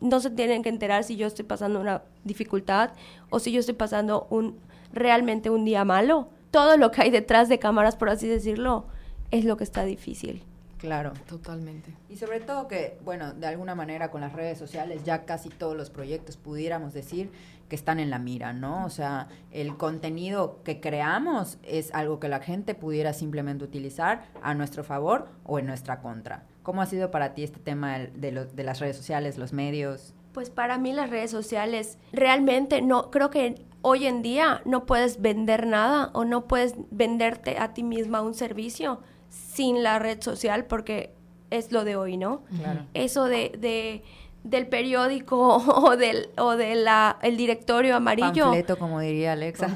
Speaker 3: No se tienen que enterar si yo estoy pasando una dificultad o si yo estoy pasando un realmente un día malo. Todo lo que hay detrás de cámaras, por así decirlo, es lo que está difícil.
Speaker 2: Claro.
Speaker 1: Totalmente.
Speaker 2: Y sobre todo que, bueno, de alguna manera con las redes sociales ya casi todos los proyectos pudiéramos decir que están en la mira, ¿no? O sea, el contenido que creamos es algo que la gente pudiera simplemente utilizar a nuestro favor o en nuestra contra. ¿Cómo ha sido para ti este tema de, de las redes sociales, los medios?
Speaker 3: Pues para mí las redes sociales realmente no, creo que hoy en día no puedes vender nada o no puedes venderte a ti misma un servicio sin la red social porque es lo de hoy, ¿no? Claro. Eso de, de del periódico o del o de la el directorio amarillo.
Speaker 2: Panfleto, como diría Alexa.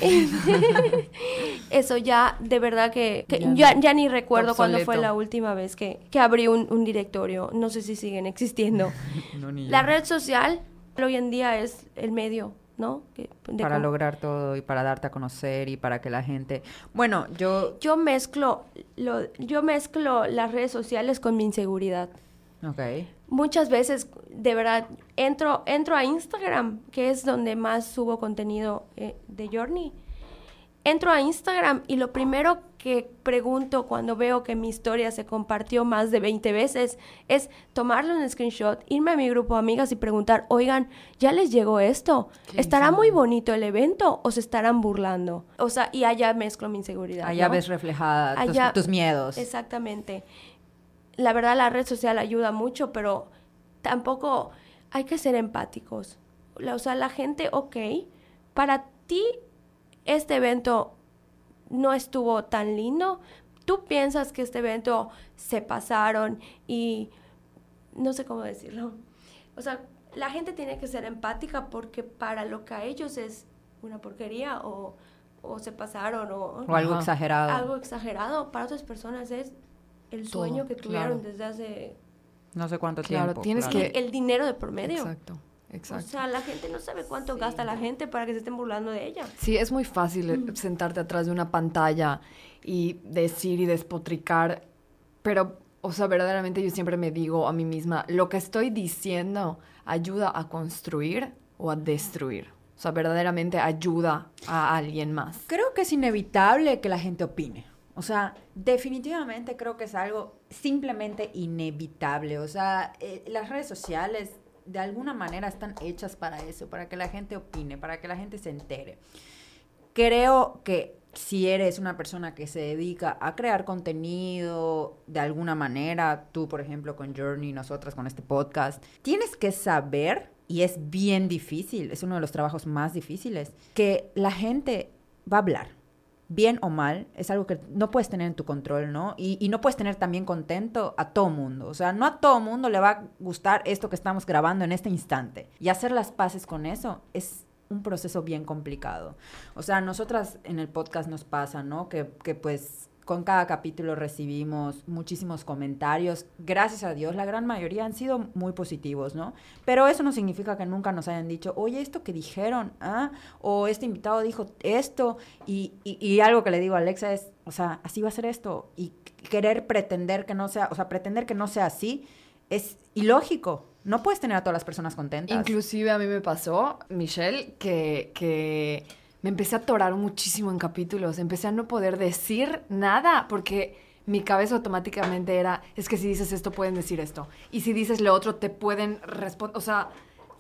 Speaker 3: Eso ya, de verdad que, ya, ya, ni recuerdo cuándo fue la última vez que, que abrí un, un, directorio. No sé si siguen existiendo. la red social hoy en día es el medio ¿no?
Speaker 2: para lograr todo y para darte a conocer y para que la gente... Bueno, yo...
Speaker 3: Yo mezclo, lo, yo mezclo las redes sociales con mi inseguridad.
Speaker 2: Ok.
Speaker 3: Muchas veces, de verdad, entro, entro a Instagram, que es donde más subo contenido eh, de Journey entro a Instagram y lo primero que pregunto cuando veo que mi historia se compartió más de 20 veces es tomarle un screenshot, irme a mi grupo de amigas y preguntar, oigan, ¿ya les llegó esto? ¿Estará muy bonito el evento o se estarán burlando? O sea, y allá mezclo mi inseguridad.
Speaker 2: Allá ves reflejada tus, miedos.
Speaker 3: Exactamente. La verdad la red social ayuda mucho, pero tampoco hay que ser empáticos. O sea, la gente, ok, para ti este evento no estuvo tan lindo, tú piensas que este evento se pasaron y no sé cómo decirlo. O sea, la gente tiene que ser empática porque para lo que a ellos es una porquería o, se pasaron o,
Speaker 2: algo exagerado.
Speaker 3: Algo exagerado. Para otras personas es el sueño que tuvieron desde hace
Speaker 2: no sé cuánto tiempo.
Speaker 1: Tienes que
Speaker 3: el dinero de por medio.
Speaker 1: Exacto. Exacto.
Speaker 3: O sea, la gente no sabe cuánto gasta la gente para que se estén burlando de ella.
Speaker 1: Sí, es muy fácil eh, sentarte atrás de una pantalla y decir y despotricar, pero, o sea, verdaderamente yo siempre me digo a mí misma, lo que estoy diciendo ayuda a construir o a destruir. O sea, verdaderamente ayuda a alguien más.
Speaker 2: Creo que es inevitable que la gente opine. O sea, definitivamente creo que es algo simplemente inevitable. O sea, eh, las redes sociales de alguna manera están hechas para eso, para que la gente opine, para que la gente se entere. Creo que si eres una persona que se dedica a crear contenido de alguna manera, tú por ejemplo con Journey, nosotras con este podcast, tienes que saber, y es bien difícil, es uno de los trabajos más difíciles, que la gente va a hablar. Bien o mal, es algo que no puedes tener en tu control, ¿no? Y, y no puedes tener también contento a todo mundo. O sea, no a todo mundo le va a gustar esto que estamos grabando en este instante. Y hacer las paces con eso es un proceso bien complicado. O sea, nosotras en el podcast nos pasa, ¿no? Que, que pues con cada capítulo recibimos muchísimos comentarios. Gracias a Dios, la gran mayoría han sido muy positivos, ¿no? Pero eso no significa que nunca nos hayan dicho, oye, esto que dijeron, ¿ah? O este invitado dijo esto. Y, algo que le digo a Alexa es, o sea, así va a ser esto. Y querer pretender que no sea, o sea, pretender que no sea así es ilógico. No puedes tener a todas las personas contentas.
Speaker 1: Inclusive a mí me pasó, Michelle, que, que me empecé a atorar muchísimo en capítulos. Empecé a no poder decir nada porque mi cabeza automáticamente era, es que si dices esto pueden decir esto. Y si dices lo otro te pueden responder, o sea...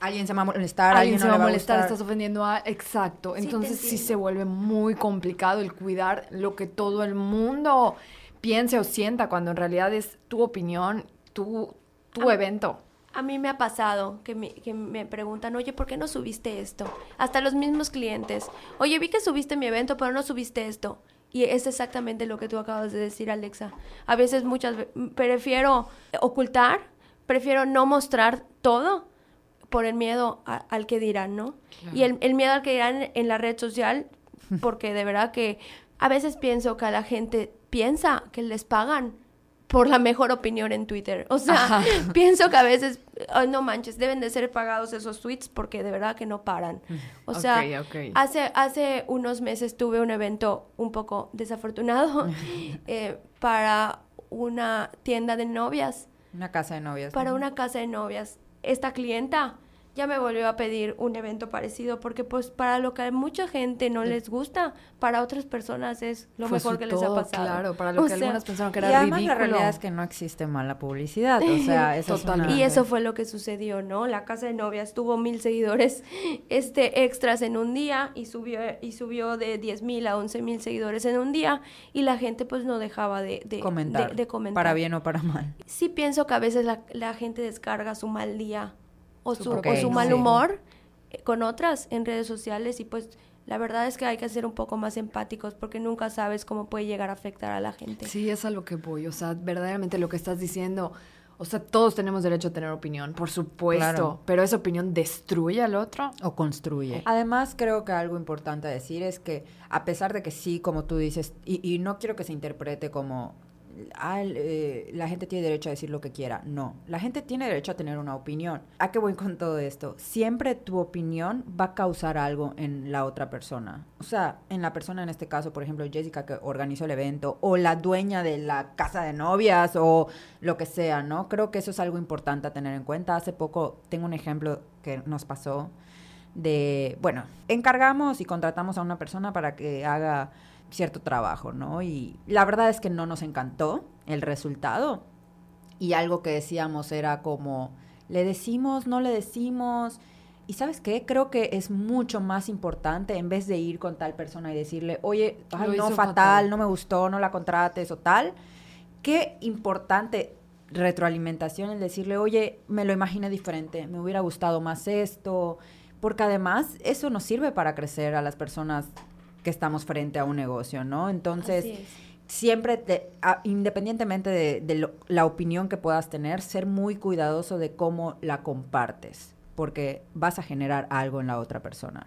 Speaker 2: Alguien se va a molestar,
Speaker 1: alguien,
Speaker 2: alguien
Speaker 1: se
Speaker 2: no
Speaker 1: va a
Speaker 2: le
Speaker 1: molestar,
Speaker 2: gustar.
Speaker 1: estás ofendiendo a... Exacto.
Speaker 3: Sí,
Speaker 1: Entonces sí se vuelve muy complicado el cuidar lo que todo el mundo piense o sienta cuando en realidad es tu opinión, tu, tu
Speaker 3: Ah.
Speaker 1: evento.
Speaker 3: A mí me ha pasado que me, que me preguntan, oye, ¿por qué no subiste esto? Hasta los mismos clientes. Oye, vi que subiste mi evento, pero no subiste esto. Y es exactamente lo que tú acabas de decir, Alexa. A veces muchas ve- prefiero ocultar, prefiero no mostrar todo por el miedo a- al que dirán, ¿no? Y el, el miedo al que dirán en la red social, porque de verdad que a veces pienso que a la gente piensa que les pagan por la mejor opinión en Twitter. O sea,
Speaker 1: Ajá.
Speaker 3: pienso que a veces, ay, no manches, deben de ser pagados esos tweets porque de verdad que no paran. O sea, hace, hace unos meses tuve un evento un poco desafortunado eh, para una tienda de novias,
Speaker 2: Una casa de novias.
Speaker 3: para
Speaker 2: ¿no?
Speaker 3: una casa de novias. Esta clienta ya me volvió a pedir un evento parecido porque pues para lo que a mucha gente no les gusta, para otras personas es lo mejor que les ha pasado.
Speaker 1: Claro, para lo
Speaker 3: O
Speaker 1: que
Speaker 3: sea,
Speaker 1: algunas pensaron que
Speaker 2: Y
Speaker 1: era
Speaker 2: además
Speaker 1: ridículo.
Speaker 2: la realidad es que no existe mala publicidad. O sea, eso es una-
Speaker 3: Y eso fue lo que sucedió, ¿no? La casa de novias tuvo mil seguidores este, extras en un día y subió, y subió de 10 mil a 11 mil seguidores en un día y la gente pues no dejaba de, de-
Speaker 2: comentar,
Speaker 3: de- de comentar.
Speaker 2: Para bien o para mal.
Speaker 3: Sí pienso que a veces la, la gente descarga su mal día o su,
Speaker 1: Ok,
Speaker 3: o su mal humor eh, con otras en redes sociales y pues la verdad es que hay que ser un poco más empáticos porque nunca sabes cómo puede llegar a afectar a la gente.
Speaker 1: Sí, es a lo que voy. O sea, verdaderamente lo que estás diciendo. O sea, todos tenemos derecho a tener opinión, por supuesto.
Speaker 2: Claro.
Speaker 1: Pero esa opinión destruye al otro.
Speaker 2: O construye. Además, creo que algo importante a decir es que, a pesar de que sí, como tú dices, y, y no quiero que se interprete como, eh, la gente tiene derecho a decir lo que quiera. No, la gente tiene derecho a tener una opinión. ¿A qué voy con todo esto? Siempre tu opinión va a causar algo en la otra persona. O sea, en la persona en este caso, por ejemplo, Jessica que organizó el evento, o la dueña de la casa de novias, o lo que sea, ¿no? Creo que eso es algo importante a tener en cuenta. Hace poco tengo un ejemplo que nos pasó de, bueno, encargamos y contratamos a una persona para que haga cierto trabajo, ¿no? Y la verdad es que no nos encantó el resultado. Y algo que decíamos era como, le decimos, no le decimos. Y sabes qué, creo que es mucho más importante en vez de ir con tal persona y decirle, oye, ay, no, fatal,
Speaker 1: fatal.
Speaker 2: no me gustó, no la contrates o tal. Qué importante retroalimentación el decirle, oye, me lo imaginé diferente, me hubiera gustado más esto, porque además eso nos sirve para crecer a las personas que estamos frente a un negocio, ¿no? Entonces,
Speaker 3: Así es.
Speaker 2: siempre, te- a- independientemente de, de lo- la opinión que puedas tener, ser muy cuidadoso de cómo la compartes, porque vas a generar algo en la otra persona.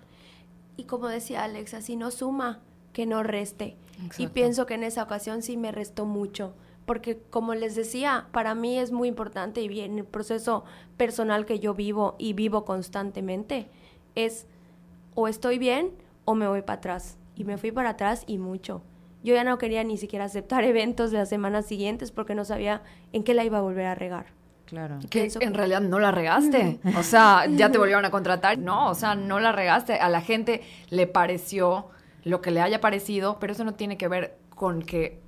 Speaker 3: Y como decía Alexa, si no suma, que no reste. Y pienso que en esa ocasión sí me restó mucho, porque como les decía, para mí es muy importante y bien el proceso personal que yo vivo y vivo constantemente es o estoy bien o me voy para atrás. Y me fui para atrás y mucho. Yo ya no quería ni siquiera aceptar eventos de las semanas siguientes porque no sabía en qué la iba a volver a regar.
Speaker 2: Claro.
Speaker 1: Que en
Speaker 3: que-
Speaker 1: realidad no la regaste. O sea, ya te volvieron a contratar. No, o sea, no la regaste. A la gente le pareció lo que le haya parecido, pero eso no tiene que ver con que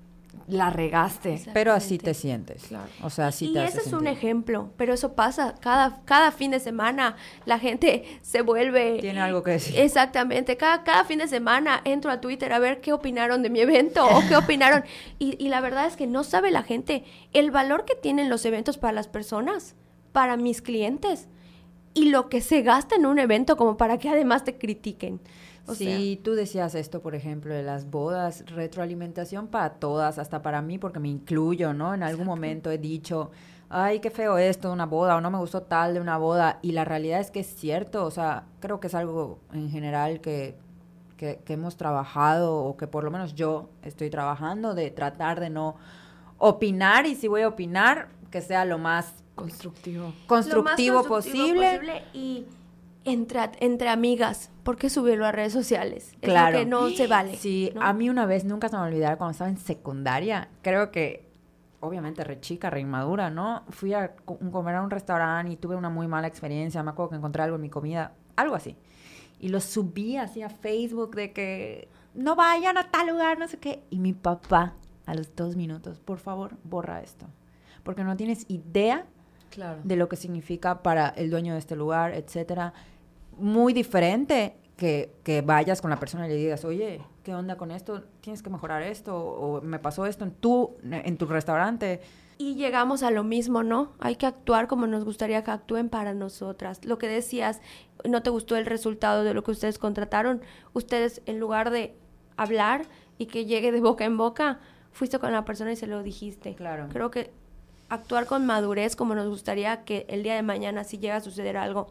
Speaker 1: la regaste.
Speaker 2: Pero así te sientes.
Speaker 1: Claro.
Speaker 2: O sea, así
Speaker 3: y
Speaker 2: te
Speaker 3: ese
Speaker 2: hace
Speaker 3: es un ejemplo, pero eso pasa cada, cada fin de semana. La gente se vuelve...
Speaker 2: Tiene algo que decir.
Speaker 3: Exactamente, cada, cada fin de semana entro a Twitter a ver qué opinaron de mi evento o qué opinaron. Y, y la verdad es que no sabe la gente el valor que tienen los eventos para las personas, para mis clientes, y lo que se gasta en un evento como para que además te critiquen. O
Speaker 2: sí, tú decías esto, por ejemplo, de las bodas, retroalimentación para todas, hasta para mí, porque me incluyo, ¿no? En algún momento he dicho, ay, qué feo esto de una boda, o no me gustó tal de una boda, y la realidad es que es cierto, o sea, creo que es algo en general que, que, que hemos trabajado, o que por lo menos yo estoy trabajando, de tratar de no opinar, y si voy a opinar, que sea lo más
Speaker 1: Constructivo.
Speaker 3: Lo más
Speaker 2: constructivo,
Speaker 3: constructivo
Speaker 2: posible.
Speaker 3: y entre, entre amigas, ¿por qué subirlo a redes sociales? Es
Speaker 2: Claro.
Speaker 3: lo que no se vale.
Speaker 2: Sí,
Speaker 3: ¿no?
Speaker 2: a mí una vez nunca se me va a olvidar cuando estaba en secundaria, creo que obviamente re chica, re inmadura, ¿no? Fui a co- comer a un restaurante y tuve una muy mala experiencia, me acuerdo que encontré algo en mi comida, algo así. Y lo subí así a Facebook de que no vayan a tal lugar, no sé qué. Y mi papá, a los dos minutos, por favor, borra esto. Porque no tienes idea
Speaker 1: Claro.
Speaker 2: de lo que significa para el dueño de este lugar, etcétera. Muy diferente que, que vayas con la persona y le digas, oye, ¿qué onda con esto? Tienes que mejorar esto, o me pasó esto en tu, en tu restaurante.
Speaker 3: Y llegamos a lo mismo, ¿no? Hay que actuar como nos gustaría que actúen para nosotras. Lo que decías, no te gustó el resultado de lo que ustedes contrataron. Ustedes, en lugar de hablar y que llegue de boca en boca, fuiste con la persona y se lo dijiste.
Speaker 2: Claro.
Speaker 3: Creo que actuar con madurez como nos gustaría que el día de mañana, si llega a suceder algo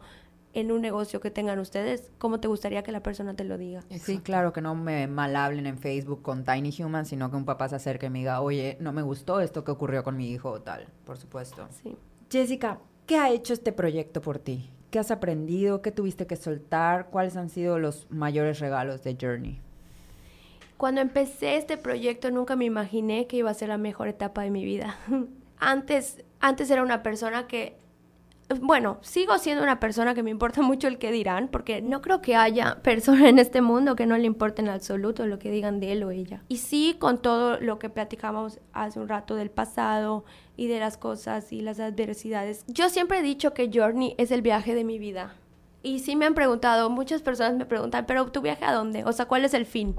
Speaker 3: en un negocio que tengan ustedes, ¿cómo te gustaría que la persona te lo diga?
Speaker 2: Sí, claro, que no me mal hablen en Facebook con Tiny Human, sino que un papá se acerque y me diga, oye, no me gustó esto que ocurrió con mi hijo o tal, por supuesto.
Speaker 3: Sí.
Speaker 2: Jessica, ¿qué ha hecho este proyecto por ti? ¿Qué has aprendido? ¿Qué tuviste que soltar? ¿Cuáles han sido los mayores regalos de Journey?
Speaker 3: Cuando empecé este proyecto nunca me imaginé que iba a ser la mejor etapa de mi vida. Antes, antes era una persona que, bueno, sigo siendo una persona que me importa mucho el que dirán, porque no creo que haya persona en este mundo que no le importe en absoluto lo que digan de él o ella. Y sí, con todo lo que platicamos hace un rato del pasado y de las cosas y las adversidades. Yo siempre he dicho que Journey es el viaje de mi vida. Y sí me han preguntado, muchas personas me preguntan, pero ¿tu viaje a dónde? O sea, ¿cuál es el fin?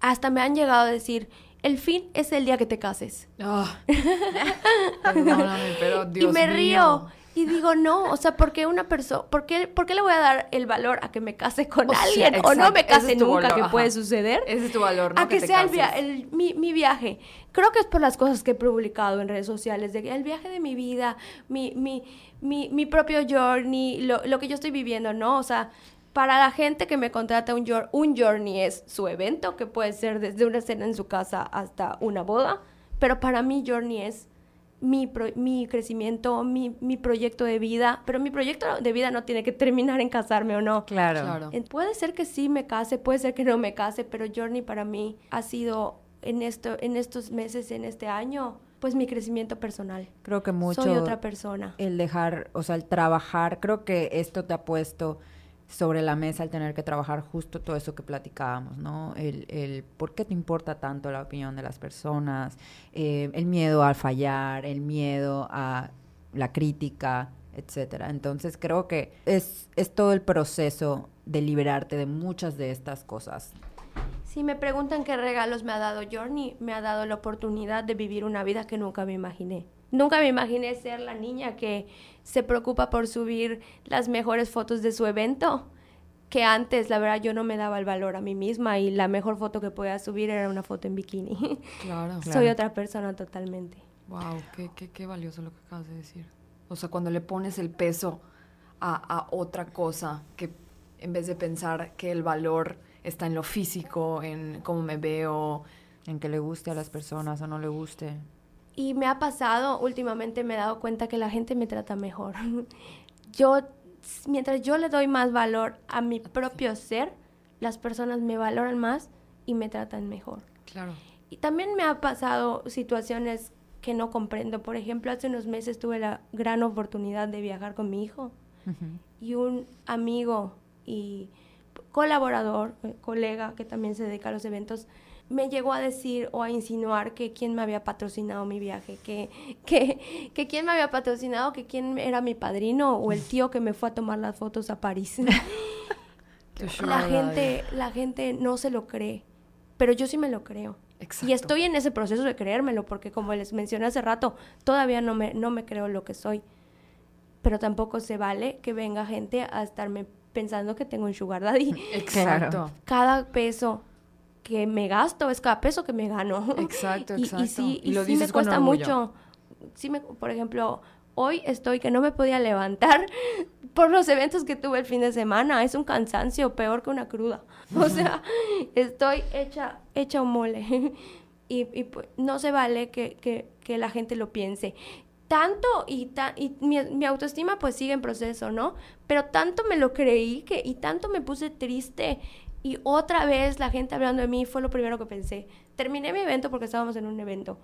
Speaker 3: Hasta me han llegado a decir, el fin es el día que te cases.
Speaker 1: Ah. Perdóname, pero Dios
Speaker 3: y me
Speaker 1: mío.
Speaker 3: río. Y digo, no, o sea, ¿por qué una persona, por qué, por qué le voy a dar el valor a que me case con
Speaker 1: O sea,
Speaker 3: alguien o no me case
Speaker 1: es
Speaker 3: nunca,
Speaker 1: valor,
Speaker 3: que
Speaker 1: ajá.
Speaker 3: puede suceder?
Speaker 1: Ese es tu valor, ¿no?
Speaker 3: a que,
Speaker 1: te
Speaker 3: sea el via- el- mi, mi viaje. Creo que es por las cosas que he publicado en redes sociales, de que el viaje de mi vida, mi, mi, mi, mi propio journey, lo, lo que yo estoy viviendo, ¿no? O sea, para la gente que me contrata un, jour- un journey es su evento, que puede ser desde una cena en su casa hasta una boda, pero para mí journey es mi, pro- mi crecimiento, mi, mi proyecto de vida, pero mi proyecto de vida no tiene que terminar en casarme o no.
Speaker 2: Claro.
Speaker 1: Claro.
Speaker 3: Puede ser que sí me case, puede ser que no me case, pero Journey para mí ha sido en, esto, en estos meses, en este año, pues mi crecimiento personal.
Speaker 2: Creo que mucho
Speaker 3: Soy otra persona.
Speaker 2: el dejar, o sea, el trabajar, creo que esto te ha puesto sobre la mesa el tener que trabajar justo todo eso que platicábamos, ¿no? El, el por qué te importa tanto la opinión de las personas, eh, el miedo a fallar, el miedo a la crítica, etcétera. Entonces creo que es, es todo el proceso de liberarte de muchas de estas cosas.
Speaker 3: Si me preguntan qué regalos me ha dado Journey, me ha dado la oportunidad de vivir una vida que nunca me imaginé. Nunca me imaginé ser la niña que se preocupa por subir las mejores fotos de su evento, que antes, la verdad, yo no me daba el valor a mí misma y la mejor foto que podía subir era una foto en bikini.
Speaker 1: Claro.
Speaker 3: Soy otra persona totalmente.
Speaker 1: Wow, qué, qué, qué valioso lo que acabas de decir. O sea, cuando le pones el peso a, a otra cosa, que en vez de pensar que el valor está en lo físico, en cómo me veo.
Speaker 2: En que le guste a las personas o no le guste.
Speaker 3: Y me ha pasado, últimamente me he dado cuenta que la gente me trata mejor. Yo, mientras yo le doy más valor a mi propio ser, las personas me valoran más y me tratan mejor.
Speaker 1: Claro.
Speaker 3: Y también me ha pasado situaciones que no comprendo. Por ejemplo, hace unos meses tuve la gran oportunidad de viajar con mi hijo y un amigo y colaborador, eh, colega que también se dedica a los eventos, me llegó a decir o a insinuar que quién me había patrocinado mi viaje, que, que, que quién me había patrocinado, que quién era mi padrino o el tío que me fue a tomar las fotos a París. la gente, la gente no se lo cree, pero yo sí me lo creo. Y estoy en ese proceso de creérmelo, porque como les mencioné hace rato, todavía no me, no me creo lo que soy. Pero tampoco se vale que venga gente a estarme pensando que tengo un sugar daddy.
Speaker 1: Exacto.
Speaker 3: Cada peso que me gasto es cada peso que me gano.
Speaker 1: Exacto, exacto.
Speaker 3: Y, sí, y, sí me cuesta mucho. Sí me, por ejemplo, hoy estoy que no me podía levantar por los eventos que tuve el fin de semana. Es un cansancio peor que una cruda. O sea, estoy hecha, hecha un mole. y, y pues, no se vale que, que, que, la gente lo piense. Tanto y, y mi, mi, autoestima pues sigue en proceso, ¿no? Pero tanto me lo creí que y tanto me puse triste y otra vez la gente hablando de mí fue lo primero que pensé. Terminé mi evento porque estábamos en un evento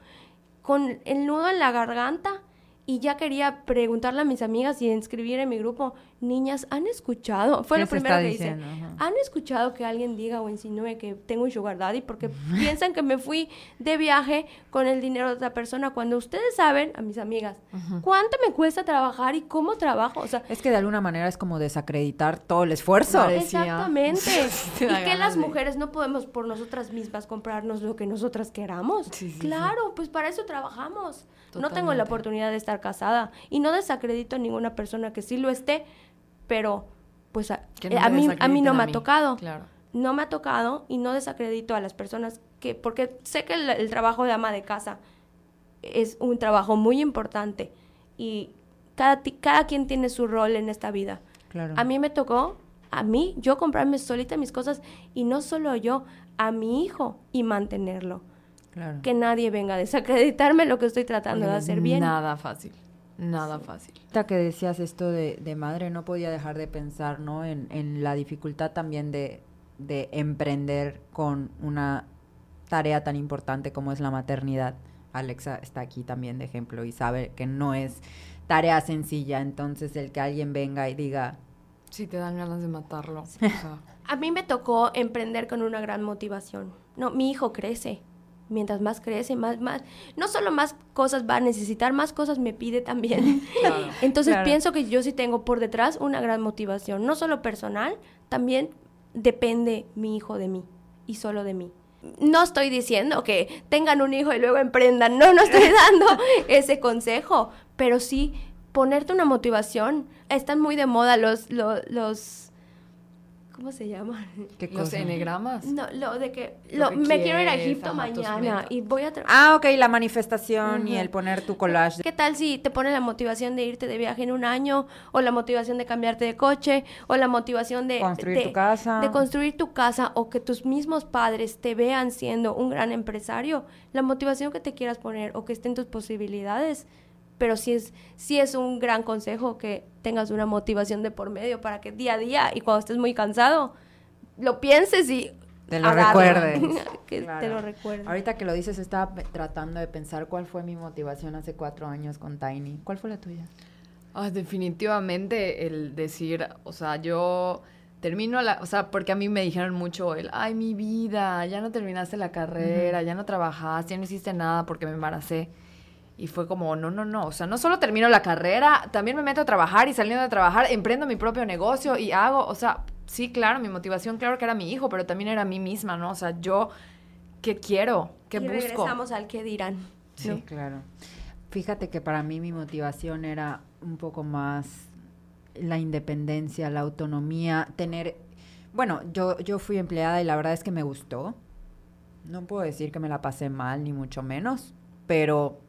Speaker 3: con el nudo en la garganta y ya quería preguntarle a mis amigas y inscribir en mi grupo, niñas, ¿han escuchado? Fue lo primero que hice. ¿Han escuchado que alguien diga o insinúe que tengo un sugar daddy? Porque piensan que me fui de viaje con el dinero de otra persona cuando ustedes saben, a mis amigas, cuánto me cuesta trabajar y cómo trabajo. O sea,
Speaker 2: es que de alguna manera es como desacreditar todo el esfuerzo.
Speaker 3: Exactamente. y que las mujeres no podemos por nosotras mismas comprarnos lo que nosotras queramos. claro, pues para eso trabajamos. No tengo la oportunidad de estar casada y no desacredito a ninguna persona que sí lo esté, pero pues a, eh, mí, a mí no me ha tocado. No me ha tocado y no desacredito a las personas que, porque sé que el, trabajo de ama de casa es un trabajo muy importante y cada, cada quien tiene su rol en esta vida. A mí me tocó, a mí, yo comprarme solita mis cosas y no solo yo, a mi hijo y mantenerlo. Que nadie venga a desacreditarme lo que estoy tratando de hacer bien.
Speaker 1: Nada fácil. Nada fácil.
Speaker 2: Ahorita que decías esto de, madre, no podía dejar de pensar, ¿no? En, en la dificultad también de, de, emprender con una tarea tan importante como es la maternidad. Alexa está aquí también de ejemplo y sabe que no es tarea sencilla. Entonces, el que alguien venga y diga...
Speaker 1: Sí, te dan ganas de matarlo.
Speaker 3: a mí me tocó emprender con una gran motivación. No, mi hijo crece mientras más crece, más, más, no solo más cosas va a necesitar, más cosas me pide también. Entonces pienso que yo sí tengo por detrás una gran motivación, no solo personal, también depende mi hijo de mí y solo de mí. No estoy diciendo que tengan un hijo y luego emprendan, no, no estoy dando ese consejo, pero sí ponerte una motivación. Están muy de moda los, los, los ¿Cómo se llama?
Speaker 1: ¿Qué ¿Los enegramas?
Speaker 3: No, lo de que, me quiero ir a Egipto mañana y voy a...
Speaker 2: Ah, ok, la manifestación y el poner tu collage.
Speaker 3: ¿Qué tal si te pone la motivación de irte de viaje en un año o la motivación de cambiarte de coche o la motivación de...
Speaker 2: Construir tu casa.
Speaker 3: De construir tu casa o que tus mismos padres te vean siendo un gran empresario? La motivación que te quieras poner o que estén tus posibilidades pero sí es, sí es un gran consejo que tengas una motivación de por medio para que día a día y cuando estés muy cansado, lo pienses y...
Speaker 2: Te lo recuerdes.
Speaker 3: que te lo recuerdes.
Speaker 2: Ahorita que lo dices, estaba tratando de pensar cuál fue mi motivación hace cuatro años con Tiny. ¿Cuál fue la tuya?
Speaker 1: Ah, definitivamente el decir, o sea, yo termino la, o sea, porque a mí me dijeron mucho el, ay, mi vida, ya no terminaste la carrera, ya no trabajaste, ya no hiciste nada porque me embaracé. Y fue como, no, no, no, o sea, no solo termino la carrera, también me meto a trabajar y saliendo de trabajar, emprendo mi propio negocio y hago, o sea, sí, claro, mi motivación, claro que era mi hijo, pero también era mí misma, ¿no? O sea, yo, ¿qué quiero? ¿Qué y busco?
Speaker 3: regresamos al que dirán.
Speaker 2: Sí, claro. Fíjate que para mí mi motivación era un poco más la independencia, la autonomía, tener... Bueno, yo, yo fui empleada y la verdad es que me gustó. No puedo decir que me la pasé mal, ni mucho menos, pero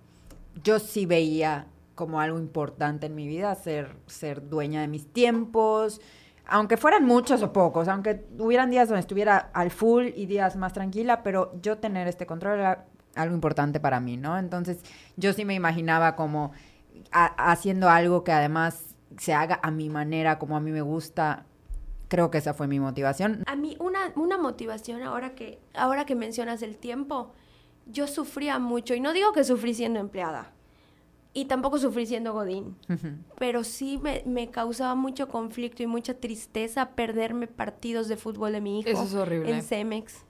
Speaker 2: yo sí veía como algo importante en mi vida ser, ser dueña de mis tiempos, aunque fueran muchos o pocos, aunque hubieran días donde estuviera al full y días más tranquila, pero yo tener este control era algo importante para mí, ¿no? Entonces yo sí me imaginaba como haciendo algo que además se haga a mi manera, como a mí me gusta. Creo que esa fue mi motivación.
Speaker 3: A mí una, una motivación ahora que, ahora que mencionas el tiempo, yo sufría mucho, y no digo que sufrí siendo empleada, y tampoco sufrí siendo Godín, pero sí me, me, causaba mucho conflicto y mucha tristeza perderme partidos de fútbol de mi hijo.
Speaker 1: Eso es horrible.
Speaker 3: En Cemex.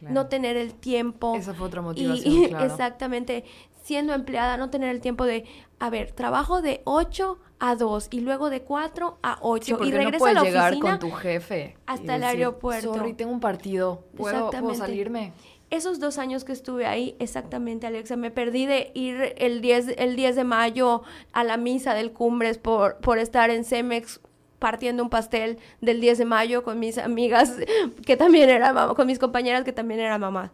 Speaker 3: No tener el tiempo.
Speaker 1: Esa fue otra motivación.
Speaker 3: Exactamente. Siendo empleada, no tener el tiempo de, a ver, trabajo de 8 a 2 y luego de 4 a 8 y regreso a la
Speaker 1: llegar con tu jefe
Speaker 3: hasta el aeropuerto.
Speaker 1: Sorry, tengo un partido. ¿Puedo, ¿Puedo salirme?
Speaker 3: Esos dos años que estuve ahí, exactamente, Alexa, me perdí de ir el 10, el 10 de mayo a la misa del Cumbres por, por estar en Cemex partiendo un pastel del 10 de mayo con mis amigas que también eran mamá, con mis compañeras que también eran mamás.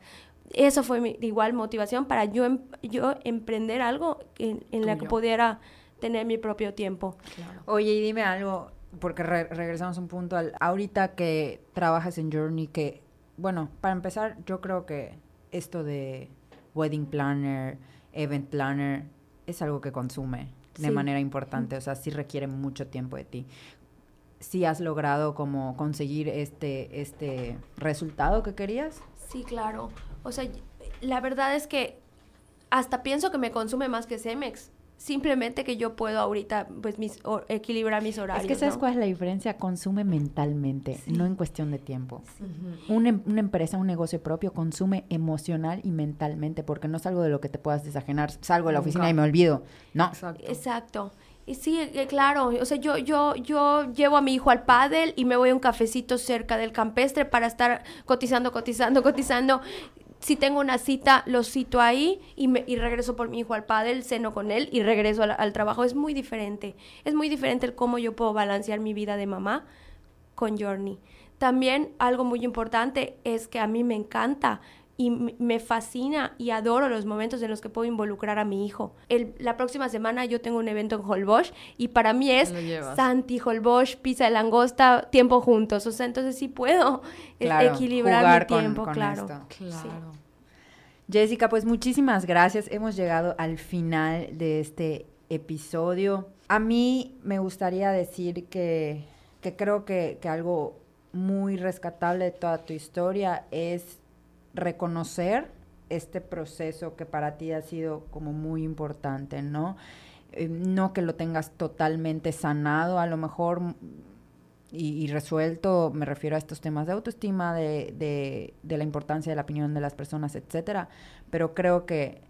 Speaker 3: Eso fue mi igual motivación para yo, em, yo emprender algo en, en la que pudiera tener mi propio tiempo.
Speaker 2: Oye, y dime algo, porque regresamos a un punto al, ahorita que trabajas en Journey, que bueno, para empezar, yo creo que esto de wedding planner, event planner, es algo que consume de manera importante, o sea, sí requiere mucho tiempo de ti. ¿Sí has logrado como conseguir este, este resultado que querías?
Speaker 3: Sí, claro. O sea, la verdad es que hasta pienso que me consume más que Cemex simplemente que yo puedo ahorita pues mis, equilibrar mis horarios.
Speaker 2: Es que sabes cuál es la diferencia, consume mentalmente, no en cuestión de tiempo. Una, em, una, empresa, un negocio propio consume emocional y mentalmente, porque no es algo de lo que te puedas desajenar, salgo de la oficina y me olvido. No.
Speaker 3: Exacto. Y sí, eh, claro, o sea, yo, yo, yo llevo a mi hijo al pádel y me voy a un cafecito cerca del campestre para estar cotizando, cotizando, cotizando si tengo una cita, lo cito ahí y, me, y regreso por mi hijo al padre, ceno con él y regreso al, trabajo. Es muy diferente. Es muy diferente el cómo yo puedo balancear mi vida de mamá con Journey. También algo muy importante es que a mí me encanta y me fascina y adoro los momentos en los que puedo involucrar a mi hijo. El, la próxima semana yo tengo un evento en Holbox y para mí es Santi, Holbox, pizza de langosta, tiempo juntos. O sea, entonces sí puedo equilibrar mi tiempo, claro.
Speaker 2: claro. Jessica, pues muchísimas gracias. Hemos llegado al final de este episodio. A mí me gustaría decir que, que creo que, que algo muy rescatable de toda tu historia es reconocer este proceso que para ti ha sido como muy importante, ¿no? Eh, no que lo tengas totalmente sanado, a lo mejor y, resuelto, me refiero a estos temas de autoestima, de, de, la importancia de la opinión de las personas, etcétera. Pero creo que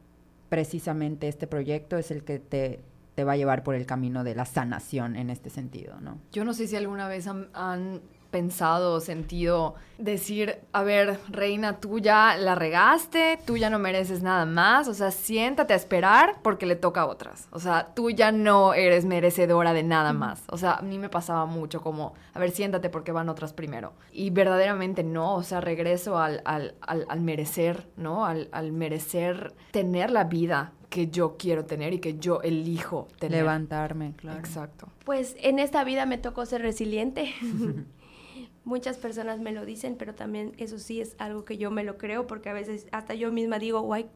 Speaker 2: precisamente este proyecto es el que te, te va a llevar por el camino de la sanación en este sentido, ¿no?
Speaker 1: Yo no sé si alguna vez han pensado, sentido decir, a ver, reina, tú ya la regaste, tú ya no mereces nada más, o sea, siéntate a esperar porque le toca a otras, o sea, tú ya no eres merecedora de nada más, o sea, a mí me pasaba mucho como, a ver, siéntate porque van otras primero, y verdaderamente no, o sea, regreso al, al, al, merecer, ¿no? Al, al merecer tener la vida que yo quiero tener y que yo elijo tener.
Speaker 2: Levantarme, claro.
Speaker 1: Exacto.
Speaker 3: Pues en esta vida me tocó ser resiliente. Muchas personas me lo dicen, pero también eso sí es algo que yo me lo creo porque a veces hasta yo misma digo, guay,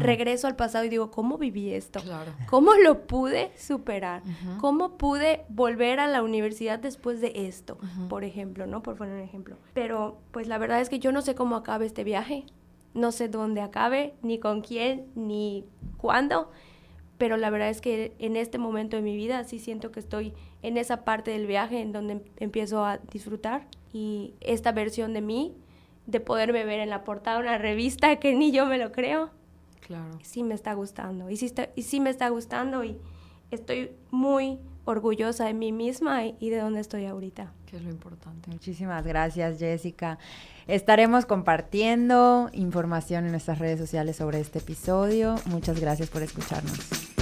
Speaker 3: regreso al pasado y digo, ¿cómo viví esto? ¿Cómo lo pude superar? ¿Cómo pude volver a la universidad después de esto? Por ejemplo, ¿no? Por poner un ejemplo. Pero pues la verdad es que yo no sé cómo acabe este viaje. No sé dónde acabe, ni con quién, ni cuándo pero la verdad es que en este momento de mi vida sí siento que estoy en esa parte del viaje en donde empiezo a disfrutar y esta versión de mí, de poderme ver en la portada de una revista que ni yo me lo creo,
Speaker 1: claro.
Speaker 3: sí me está gustando y sí, y sí me está gustando y estoy muy orgullosa de mí misma y, de dónde estoy ahorita.
Speaker 1: Que es lo importante.
Speaker 2: Muchísimas gracias, Jessica. Estaremos compartiendo información en nuestras redes sociales sobre este episodio. Muchas gracias por escucharnos.